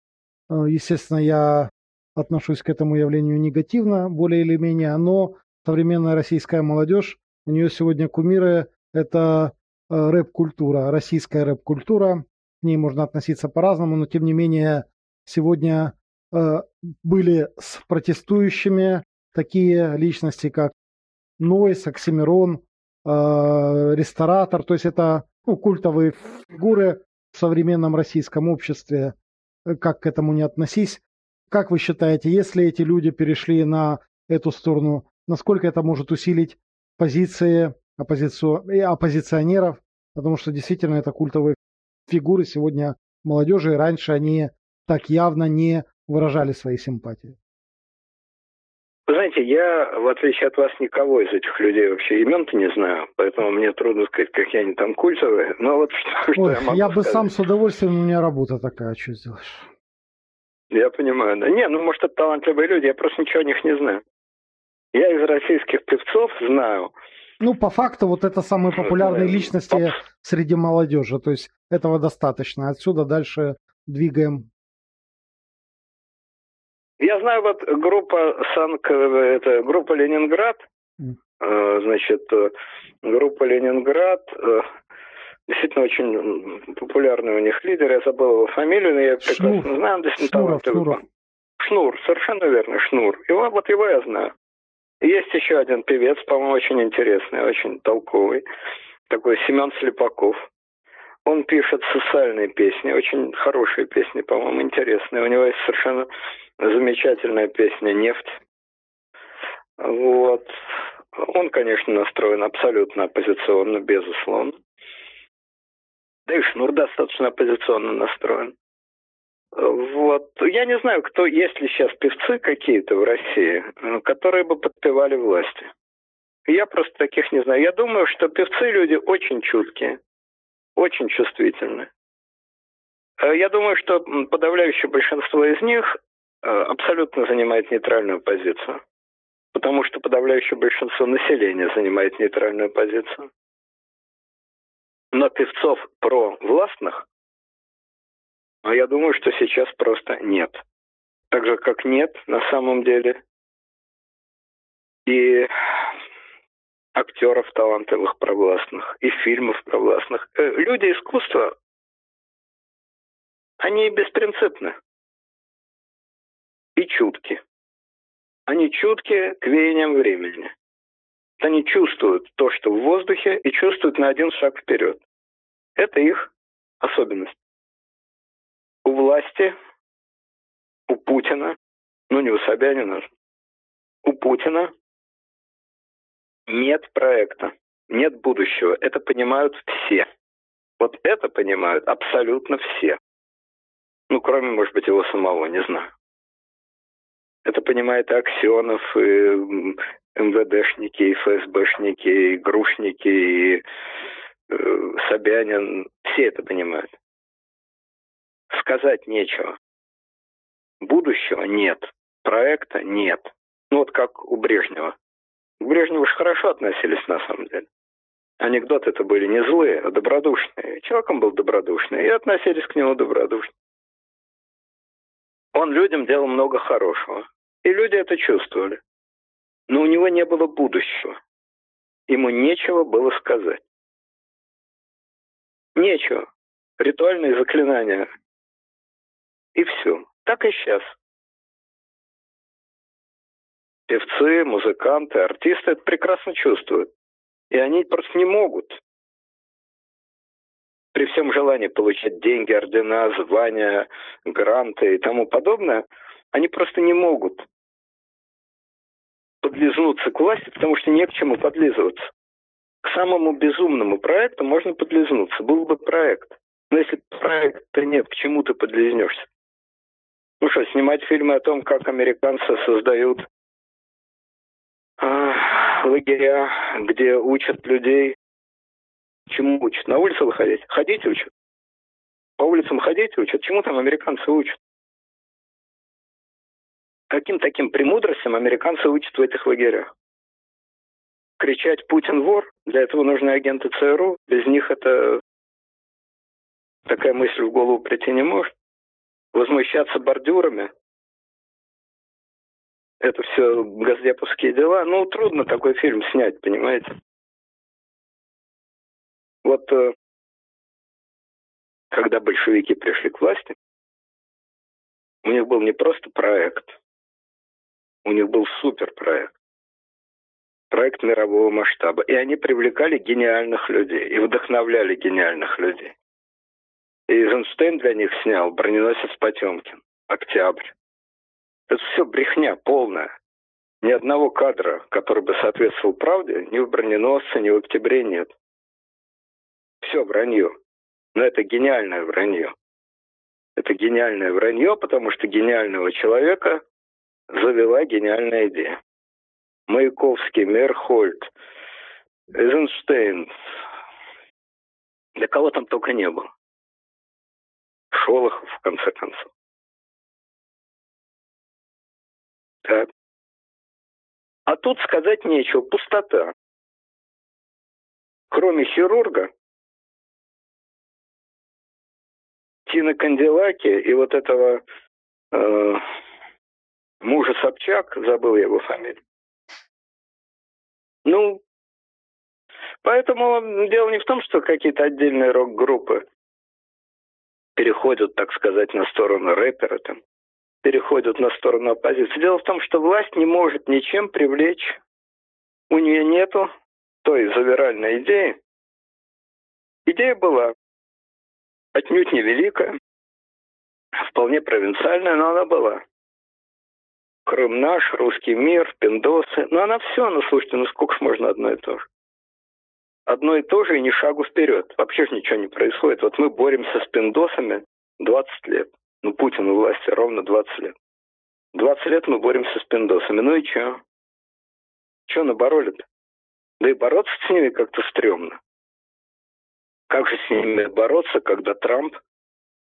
Speaker 1: э, естественно, я отношусь к этому явлению негативно, более или менее, но современная российская молодежь, у нее сегодня кумиры – это э, рэп-культура, российская рэп-культура. К ней можно относиться по-разному, но тем не менее сегодня были с протестующими такие личности, как Нойс, Оксимирон, Ресторатор. То есть это ну, культовые фигуры в современном российском обществе. Как к этому не относись. Как вы считаете, если эти люди перешли на эту сторону, насколько это может усилить позиции оппозицию, и оппозиционеров, потому что действительно это культовые фигуры сегодня молодежи, и раньше они так явно не выражали свои симпатии.
Speaker 2: Вы знаете, я, в отличие от вас, никого из этих людей вообще имен-то не знаю, поэтому мне трудно сказать, какие они там культовые. Но вот (laughs) что, что
Speaker 1: Ой, я могу Я бы сам с удовольствием, у меня работа такая, что сделаешь.
Speaker 2: Я понимаю, да. Не, ну, может, это талантливые люди, я просто ничего о них не знаю. Я из российских певцов знаю.
Speaker 1: Ну, по факту, вот это самые популярные личности Поп. среди молодежи. То есть этого достаточно. Отсюда дальше двигаем.
Speaker 2: Я знаю, вот группа Санк, это группа Ленинград, mm. значит, э, группа Ленинград, э, действительно очень популярный у них лидер, я забыл его фамилию, но я прекрасно Шнур. знаю, он действительно Шнуров, Шнуров. Шнур, совершенно верно, Шнур. Его, вот его я знаю. Есть еще один певец, по-моему, очень интересный, очень толковый, такой Семен Слепаков. Он пишет социальные песни, очень хорошие песни, по-моему, интересные. У него есть совершенно замечательная песня «Нефть». Вот. Он, конечно, настроен абсолютно оппозиционно, безусловно. Да и Шнур достаточно оппозиционно настроен. Вот. Я не знаю, кто, есть ли сейчас певцы какие-то в России, э, которые бы подпевали власти. Я просто таких не знаю. Я думаю, что певцы люди очень чуткие, очень чувствительны. Э, я думаю, что подавляющее большинство из них абсолютно занимает нейтральную позицию. Потому что подавляющее большинство населения занимает нейтральную позицию. Но певцов про властных а я думаю, что сейчас просто нет. Так же, как нет на самом деле и актеров талантливых провластных, и фильмов провластных. Э, люди искусства, они беспринципны и чутки. Они чутки к веяниям времени. Они чувствуют то, что в воздухе, и чувствуют на один шаг вперед. Это их особенность у власти, у Путина, ну не у Собянина, у Путина нет проекта, нет будущего. Это понимают все. Вот это понимают абсолютно все. кроме, может быть, его самого, не знаю. Это понимает Аксенов, и МВДшники, и ФСБшники, и Грушники, и э, Собянин. Все это понимают. Сказать нечего. Будущего нет. Проекта нет. Ну вот как у Брежнева. К Брежневу же хорошо относились на самом деле. Анекдоты это были не злые, а добродушные. Человек он был добродушный, и относились к нему добродушно. Он людям делал много хорошего. И люди это чувствовали. Но у него не было будущего. Ему нечего было сказать. Нечего. Ритуальные заклинания. И все. Так и сейчас. Певцы, музыканты, артисты это прекрасно чувствуют. И они просто не могут при всем желании получать деньги, ордена, звания, гранты и тому подобное, они просто не могут подлизнуться к власти, потому что не к чему подлизываться. К самому безумному проекту можно подлизнуться. Был бы проект. Но если проекта нет, к чему ты подлизнешься? Ну что, снимать фильмы о том, как американцы создают э, лагеря, где учат людей Чему учат? На улице выходить? Ходить учат. По улицам ходить учат. Чему там американцы учат? Каким таким премудростям американцы учат в этих лагерях? Кричать «Путин вор» для этого нужны агенты ЦРУ. Без них это такая мысль в голову прийти не может. Возмущаться бордюрами это все газдеповские дела. Ну, трудно такой фильм снять, понимаете? Вот э, когда большевики пришли к власти, у них был не просто проект, у них был суперпроект. Проект мирового масштаба. И они привлекали гениальных людей и вдохновляли гениальных людей. И Эйзенштейн для них снял «Броненосец Потемкин», «Октябрь». Это все брехня полная. Ни одного кадра, который бы соответствовал правде, ни в «Броненосце», ни в «Октябре» нет все вранье. Но это гениальное вранье. Это гениальное вранье, потому что гениального человека завела гениальная идея. Маяковский, Мерхольд, Эйзенштейн. Да кого там только не было. Шолохов, в конце концов. Так. А тут сказать нечего, пустота. Кроме хирурга, Тина Канделаки и вот этого э, мужа Собчак, забыл его фамилию. Ну, поэтому дело не в том, что какие-то отдельные рок-группы переходят, так сказать, на сторону рэпера, там, переходят на сторону оппозиции. Дело в том, что власть не может ничем привлечь. У нее нету той завиральной идеи. Идея была отнюдь не великая, вполне провинциальная, но она была. Крым наш, русский мир, пиндосы. Ну, она все, ну, слушайте, ну сколько ж можно одно и то же? Одно и то же и ни шагу вперед. Вообще же ничего не происходит. Вот мы боремся с пиндосами 20 лет. Ну, Путин у власти ровно 20 лет. 20 лет мы боремся с пиндосами. Ну и что? Что набороли-то? Да и бороться с ними как-то стрёмно. Как же с ними бороться, когда Трамп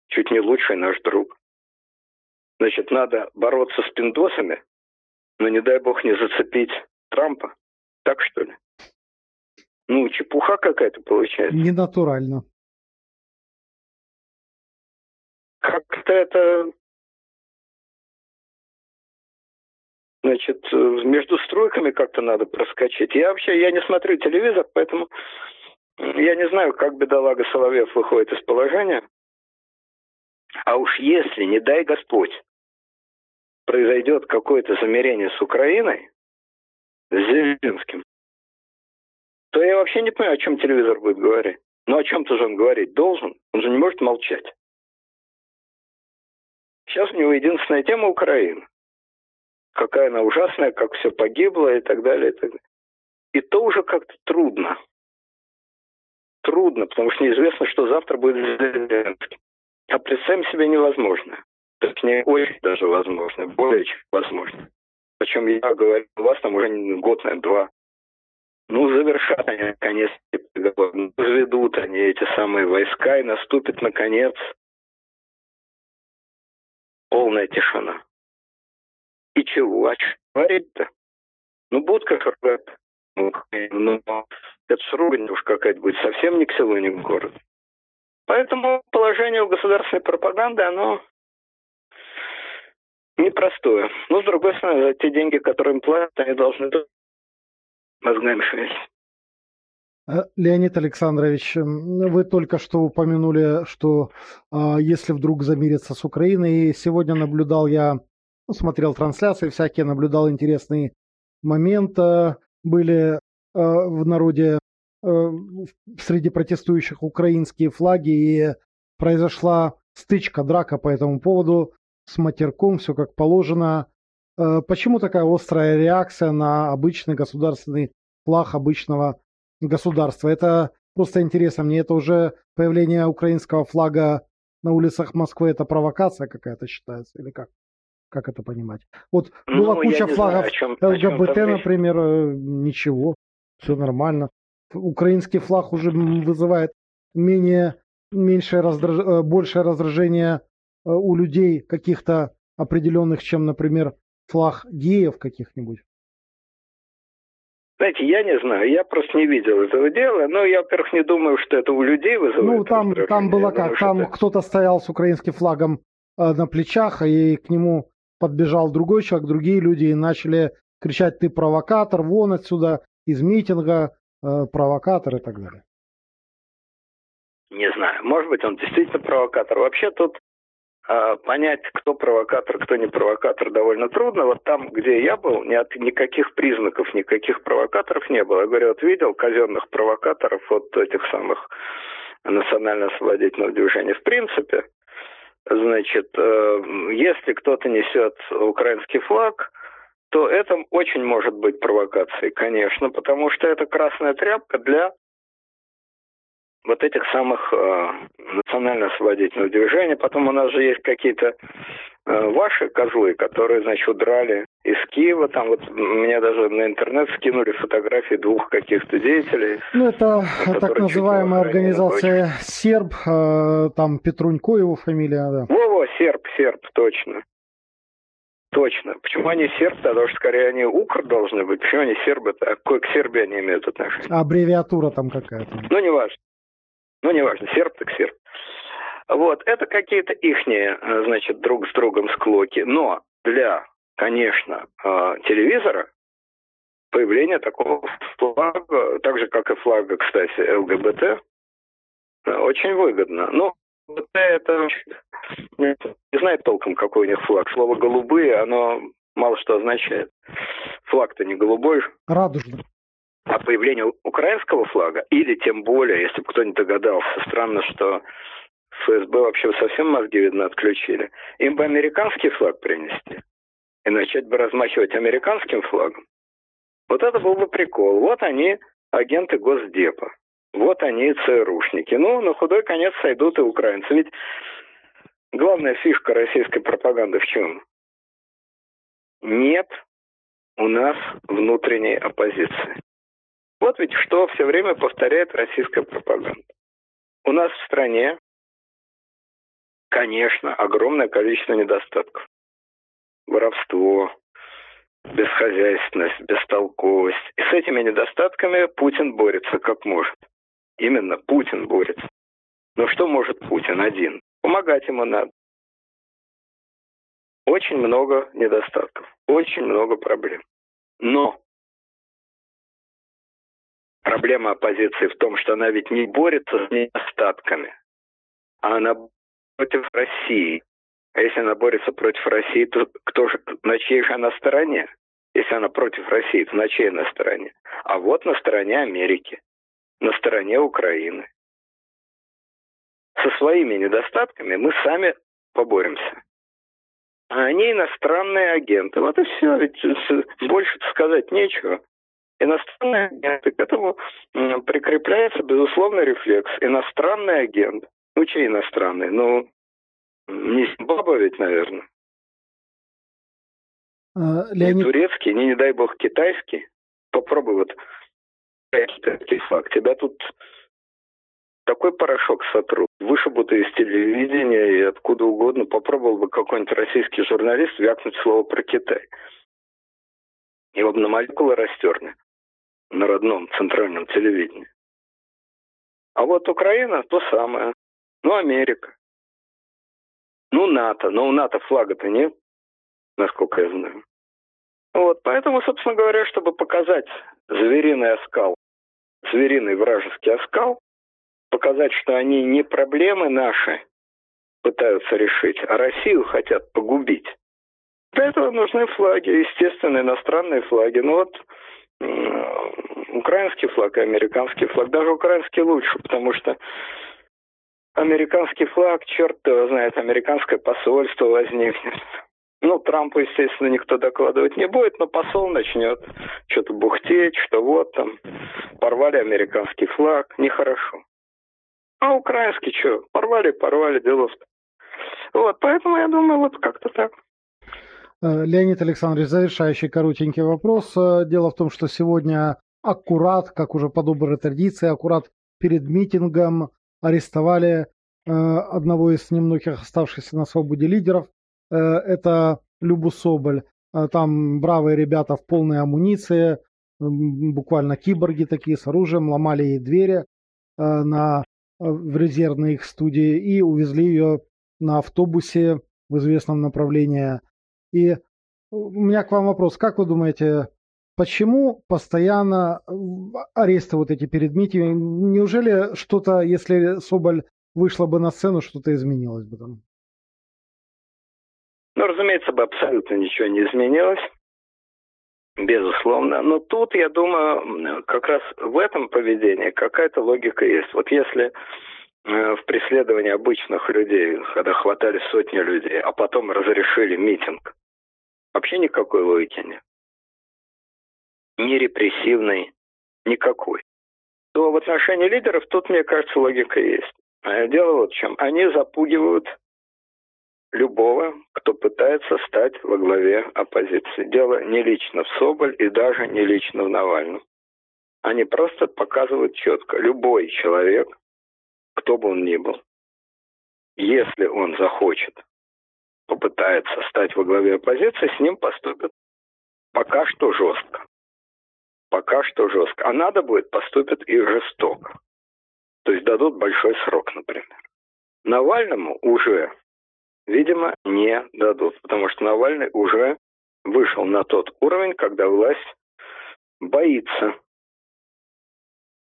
Speaker 2: чуть не лучший наш друг? Значит, надо бороться с пиндосами, но не дай бог не зацепить Трампа. Так что ли? Ну, чепуха какая-то получается.
Speaker 1: Ненатурально.
Speaker 2: Как-то это значит, между стройками как-то надо проскочить. Я вообще, я не смотрю телевизор, поэтому я не знаю, как бедолага Соловьев выходит из положения. А уж если, не дай Господь, произойдет какое-то замерение с Украиной, с Зеленским, то я вообще не понимаю, о чем телевизор будет говорить. Ну, о чем-то же он говорить должен. Он же не может молчать. Сейчас у него единственная тема Украина. Какая она ужасная, как все погибло и так далее. И, так далее. и то уже как-то трудно трудно, потому что неизвестно, что завтра будет с Зеленским. А представим себе невозможно. Точнее, очень даже возможно, более чем возможно. Причем я говорю, у вас там уже год, наверное, два. Ну, завершат они, наконец. Разведут они эти самые войска, и наступит, наконец, полная тишина. И чего? А что говорить-то? Ну, будут как ругать. Ну, ну, это ж уж какая-то будет совсем ни к селу, ни к городу. Поэтому положение у государственной пропаганды, оно непростое. Но, с другой стороны, за те деньги, которые им платят, они должны мозгами шевелить.
Speaker 1: Э, Леонид Александрович, вы только что упомянули, что э, если вдруг замириться с Украиной, сегодня наблюдал я, ну, смотрел трансляции всякие, наблюдал интересные моменты, были в народе э, среди протестующих украинские флаги, и произошла стычка, драка по этому поводу с матерком, все как положено. Э, почему такая острая реакция на обычный государственный флаг обычного государства? Это просто интересно. Мне это уже появление украинского флага на улицах Москвы, это провокация какая-то считается или как? Как это понимать? Вот ну, была куча флагов знаю, чем, ЛГБТ, например, э, ничего, все нормально. Украинский флаг уже вызывает менее, меньшее раздраж... Э, большее раздражение Э, у людей каких-то определенных, чем, например, флаг геев каких-нибудь?
Speaker 2: Знаете, я не знаю, я просто не видел этого дела, но я, во-первых, не думаю, что это у людей вызывает.
Speaker 1: Ну, там, там было как, там это... кто-то стоял с украинским флагом э, на плечах, и к нему подбежал другой человек, другие люди, и начали кричать, ты провокатор, вон отсюда, из митинга, э, провокатор и так далее.
Speaker 2: Не знаю, может быть, он действительно провокатор. Вообще тут а, понять, кто провокатор, кто не провокатор, довольно трудно. Вот там, где я был, ни от, никаких признаков, никаких провокаторов не было. Я говорю, вот видел казенных провокаторов от этих самых национально-освободительных движений. В принципе, значит, э, если кто-то несет украинский флаг, то это очень может быть провокацией, конечно, потому что это красная тряпка для вот этих самых э, национально-освободительных движений. Потом у нас же есть какие-то э, ваши козлы, которые, значит, удрали из Киева. Там вот мне даже на интернет скинули фотографии двух каких-то деятелей.
Speaker 1: Ну, это так называемая организация «Серб», э, там Петрунько его фамилия, да.
Speaker 2: Во-во, «Серб», «Серб», точно. Точно. Почему они сербы? Потому что скорее они укр должны быть. Почему они сербы-то? А к Сербии они имеют отношение?
Speaker 1: А аббревиатура там какая-то.
Speaker 2: Ну, не важно. Ну, неважно, серб так серб. Вот, это какие-то ихние, э, значит, друг с другом склоки. Но для, конечно, э, телевизора появление такого флага, так же, как и флага, кстати, ЛГБТ, э, очень выгодно. Ну, ЛГБТ это не знает толком, какой у них флаг. Слово «голубые», оно мало что означает. Флаг-то не голубой.
Speaker 1: Радужный.
Speaker 2: А появление украинского флага, или тем более, если бы кто-нибудь догадался, странно, что ФСБ вообще совсем мозги, видно, отключили, им бы американский флаг принести и начать бы размахивать американским флагом. Вот это был бы прикол. Вот они, агенты Госдепа. Вот они, ЦРУшники. Ну, на худой конец сойдут и украинцы. Ведь главная фишка российской пропаганды в чем? Нет у нас внутренней оппозиции. Вот ведь что все время повторяет российская пропаганда. У нас в стране, конечно, огромное количество недостатков. Воровство, бесхозяйственность, бестолковость. И с этими недостатками Путин борется как может. Именно Путин борется. Но что может Путин один? Помогать ему надо. Очень много недостатков, очень много проблем. Но Проблема оппозиции в том, что она ведь не борется с недостатками, а она против России. А если она борется против России, то кто же, на чьей же она стороне? Если она против России, то на чьей она стороне? А вот на стороне Америки, на стороне Украины. Со своими недостатками мы сами поборемся. А они иностранные агенты. Вот и все. Ведь больше сказать нечего. Иностранный агент, к этому прикрепляется, безусловно, рефлекс. Иностранный агент. Ну, чей иностранный? Ну, Не Зимбабве ведь, наверное.
Speaker 1: А, Леонид...
Speaker 2: Не турецкий, не, не дай бог, китайский. Попробуй вот китайский факт. Тебя тут такой порошок сотрут, вышибут из телевидения и откуда угодно. Попробовал бы какой-нибудь российский журналист вякнуть слово про Китай. Его бы на молекулы растерли на родном центральном телевидении. А вот Украина то самое. Ну, Америка. Ну, НАТО. Но у НАТО флага-то нет, насколько я знаю. Вот, поэтому, собственно говоря, чтобы показать звериный оскал, звериный вражеский оскал, показать, что они не проблемы наши пытаются решить, а Россию хотят погубить. Для этого нужны флаги, естественно, иностранные флаги. Ну вот украинский флаг и американский флаг. Даже украинский лучше, потому что американский флаг, черт его знает, американское посольство возникнет. Ну, Трампу, естественно, никто докладывать не будет, но посол начнет что-то бухтеть, что вот там, порвали американский флаг, нехорошо. А украинский что, порвали, порвали, делов -то. Вот, поэтому я думаю, вот как-то так.
Speaker 1: Э, Леонид Александрович, завершающий коротенький вопрос. Э, дело в том, что сегодня аккурат, как уже по доброй традиции, аккурат перед митингом арестовали э, одного из немногих оставшихся на свободе лидеров. Это Любу Соболь. Там бравые ребята в полной амуниции, буквально киборги такие с оружием, ломали ей двери на, в резервной их студии и увезли ее на автобусе в известном направлении и у меня к вам вопрос. Как вы думаете, почему постоянно аресты вот эти перед митингами? Неужели что-то, если Соболь вышла бы на сцену, что-то изменилось бы там?
Speaker 2: Ну, разумеется, бы абсолютно ничего не изменилось. Безусловно. Но тут, я думаю, как раз в этом поведении какая-то логика есть. Вот если э, в преследовании обычных людей, когда хватали сотни людей, а потом разрешили митинг, Вообще никакой логики нет. Ни репрессивной, никакой. То в отношении лидеров тут, мне кажется, логика есть. А дело вот в чем. Они запугивают любого, кто пытается стать во главе оппозиции. Дело не лично в Соболь и даже не лично в Навальном. Они просто показывают четко. Любой человек, кто бы он ни был, если он захочет попытается стать во главе оппозиции, с ним поступят пока что жестко. Пока что жестко. А надо будет, поступят и жестоко. То есть дадут большой срок, например. Навальному уже, видимо, не дадут, потому что Навальный уже вышел на тот уровень, когда власть боится,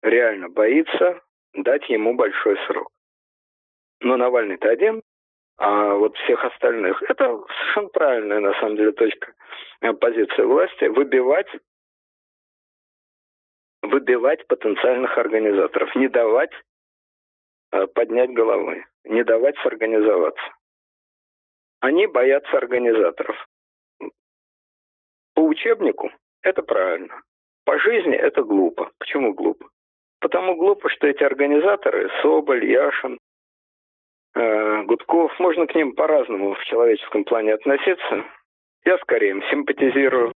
Speaker 2: реально боится дать ему большой срок. Но Навальный-то один, а вот всех остальных. Это совершенно правильная, на самом деле, точка э, позиции власти. Выбивать выбивать потенциальных организаторов, не давать э, поднять головы, не давать сорганизоваться. Они боятся организаторов. По учебнику это правильно. По жизни это глупо. Почему глупо? Потому глупо, что эти организаторы, Соболь, Яшин, Э, Гудков, можно к ним по-разному в человеческом плане относиться. Я скорее им симпатизирую.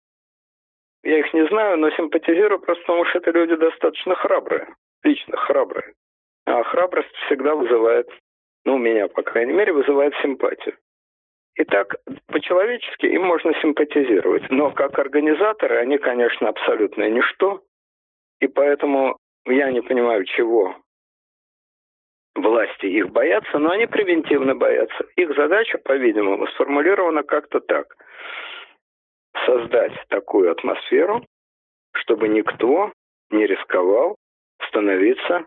Speaker 2: Я их не знаю, но симпатизирую просто потому, что это люди достаточно храбрые. Лично храбрые. А храбрость всегда вызывает, ну, у меня, по крайней мере, вызывает симпатию. Итак, по-человечески им можно симпатизировать. Но как организаторы они, конечно, абсолютно ничто. И поэтому я не понимаю, чего власти их боятся, но они превентивно боятся. Их задача, по-видимому, сформулирована как-то так. Создать такую атмосферу, чтобы никто не рисковал становиться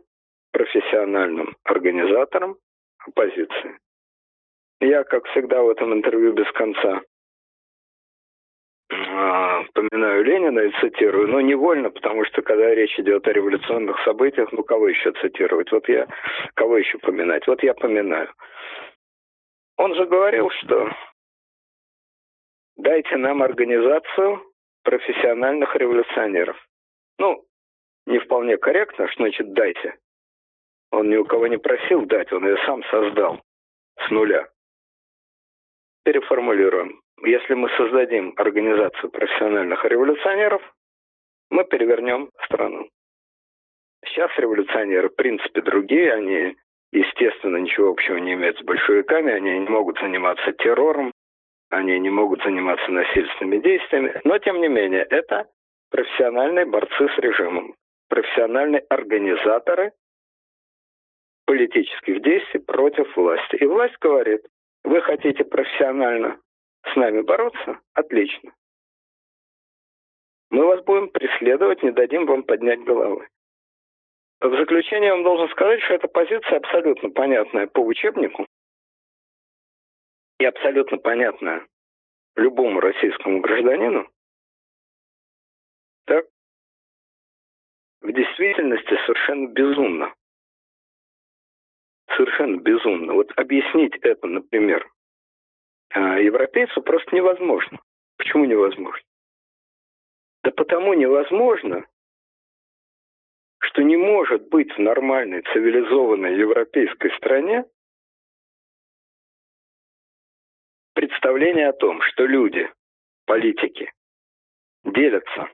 Speaker 2: профессиональным организатором оппозиции. Я, как всегда в этом интервью без конца а, поминаю Ленина и цитирую, но невольно, потому что когда речь идет о революционных событиях, ну кого еще цитировать? Вот я, кого еще поминать? Вот я поминаю. Он же говорил, что дайте нам организацию профессиональных революционеров. Ну, не вполне корректно, что значит дайте. Он ни у кого не просил дать, он ее сам создал с нуля. Переформулируем. Если мы создадим организацию профессиональных революционеров, мы перевернем страну. Сейчас революционеры, в принципе, другие, они, естественно, ничего общего не имеют с большевиками, они не могут заниматься террором, они не могут заниматься насильственными действиями, но, тем не менее, это профессиональные борцы с режимом, профессиональные организаторы политических действий против власти. И власть говорит, вы хотите профессионально с нами бороться? Отлично. Мы вас будем преследовать, не дадим вам поднять головы. В заключение я вам должен сказать, что эта позиция абсолютно понятная по учебнику и абсолютно понятная любому российскому гражданину. Так, в действительности совершенно безумно. Совершенно безумно. Вот объяснить это, например, а, европейцу просто невозможно. Почему невозможно? Да потому невозможно, что не может быть в нормальной цивилизованной европейской стране представление о том, что люди, политики, делятся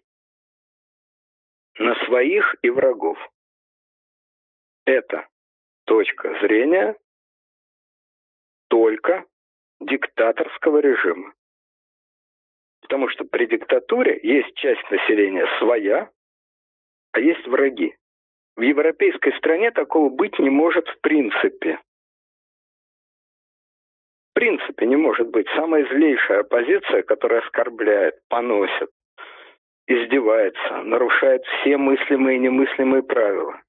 Speaker 2: на своих и врагов. Это точка зрения только диктаторского режима. Потому что при диктатуре есть часть населения своя, а есть враги. В европейской стране такого быть не может в принципе. В принципе не может быть. Самая злейшая оппозиция, которая оскорбляет, поносит, издевается, нарушает все мыслимые и немыслимые правила.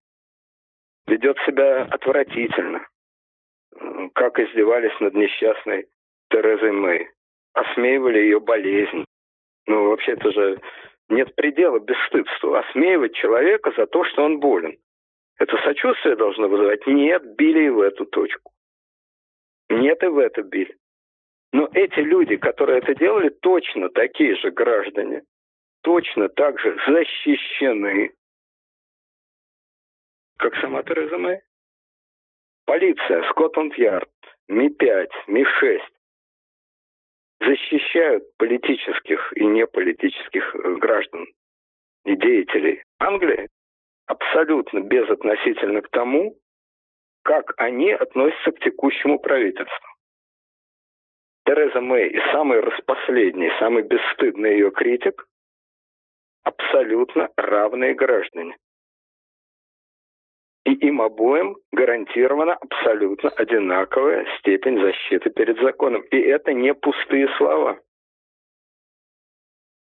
Speaker 2: Ведет себя отвратительно, как издевались над несчастной Терезой Мэй. Осмеивали ее болезнь. Ну, вообще, это же нет предела бесстыдству. Осмеивать человека за то, что он болен. Это сочувствие должно вызывать? Нет, били и в эту точку. Нет, и в это били. Но эти люди, которые это делали, точно такие же граждане. Точно так же защищены, как сама Тереза Мэй. Полиция, Скотланд-Ярд, Ми-5, Ми-6 защищают политических и неполитических э, граждан и деятелей Англии абсолютно безотносительно к тому, как они относятся к текущему правительству. Тереза Мэй и самый распоследний, самый бесстыдный ее критик абсолютно равные граждане. И им обоим гарантирована абсолютно одинаковая степень защиты перед законом. И это не пустые слова.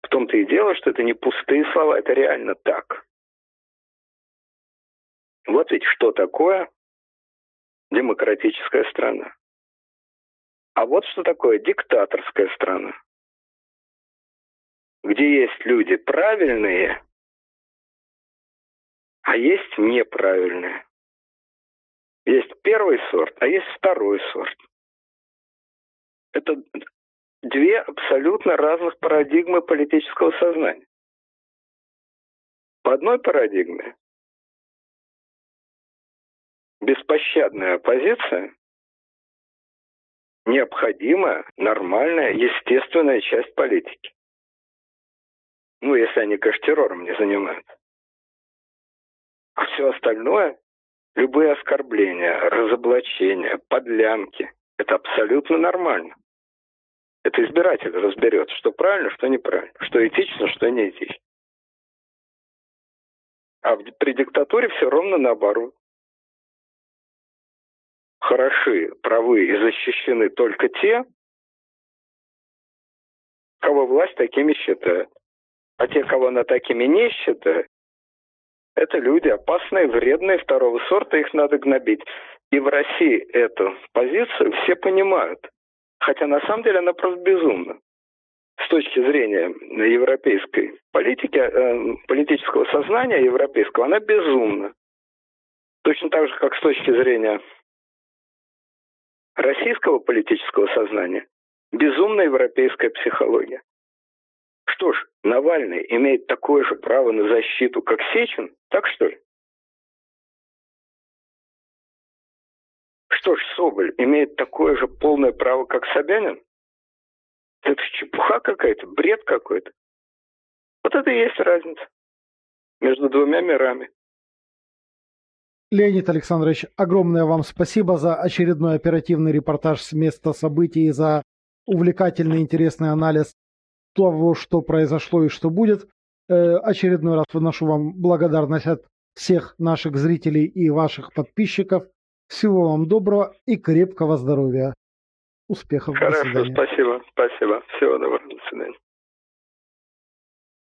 Speaker 2: В том-то и дело, что это не пустые слова, это реально так. Вот ведь что такое демократическая страна. А вот что такое диктаторская страна. Где есть люди правильные, а есть неправильные. Есть первый сорт, а есть второй сорт. Это две абсолютно разных парадигмы политического сознания. По одной парадигме беспощадная оппозиция необходимая, нормальная, естественная часть политики. Ну, если они, конечно, террором не занимаются. А все остальное, любые оскорбления, разоблачения, подлянки, это абсолютно нормально. Это избиратель разберет, что правильно, что неправильно, что этично, что не этично. А при диктатуре все ровно наоборот хороши, правы и защищены только те, кого власть такими считает. А те, кого она такими не считает, это люди опасные, вредные, второго сорта, их надо гнобить. И в России эту позицию все понимают. Хотя на самом деле она просто безумна. С точки зрения европейской политики, э, политического сознания европейского, она безумна. Точно так же, как с точки зрения российского политического сознания безумная европейская психология. Что ж, Навальный имеет такое же право на защиту, как Сечин, так что ли? Что ж, Соболь имеет такое же полное право, как Собянин? Это чепуха какая-то, бред какой-то. Вот это и есть разница между двумя мирами.
Speaker 1: Леонид Александрович, огромное вам спасибо за очередной оперативный репортаж с места событий и за увлекательный, интересный анализ того, что произошло и что будет. Э, очередной раз выношу вам благодарность от всех наших зрителей и ваших подписчиков. Всего вам доброго и крепкого здоровья. Успехов.
Speaker 2: Хорошо, спасибо, спасибо. Всего доброго, до свидания.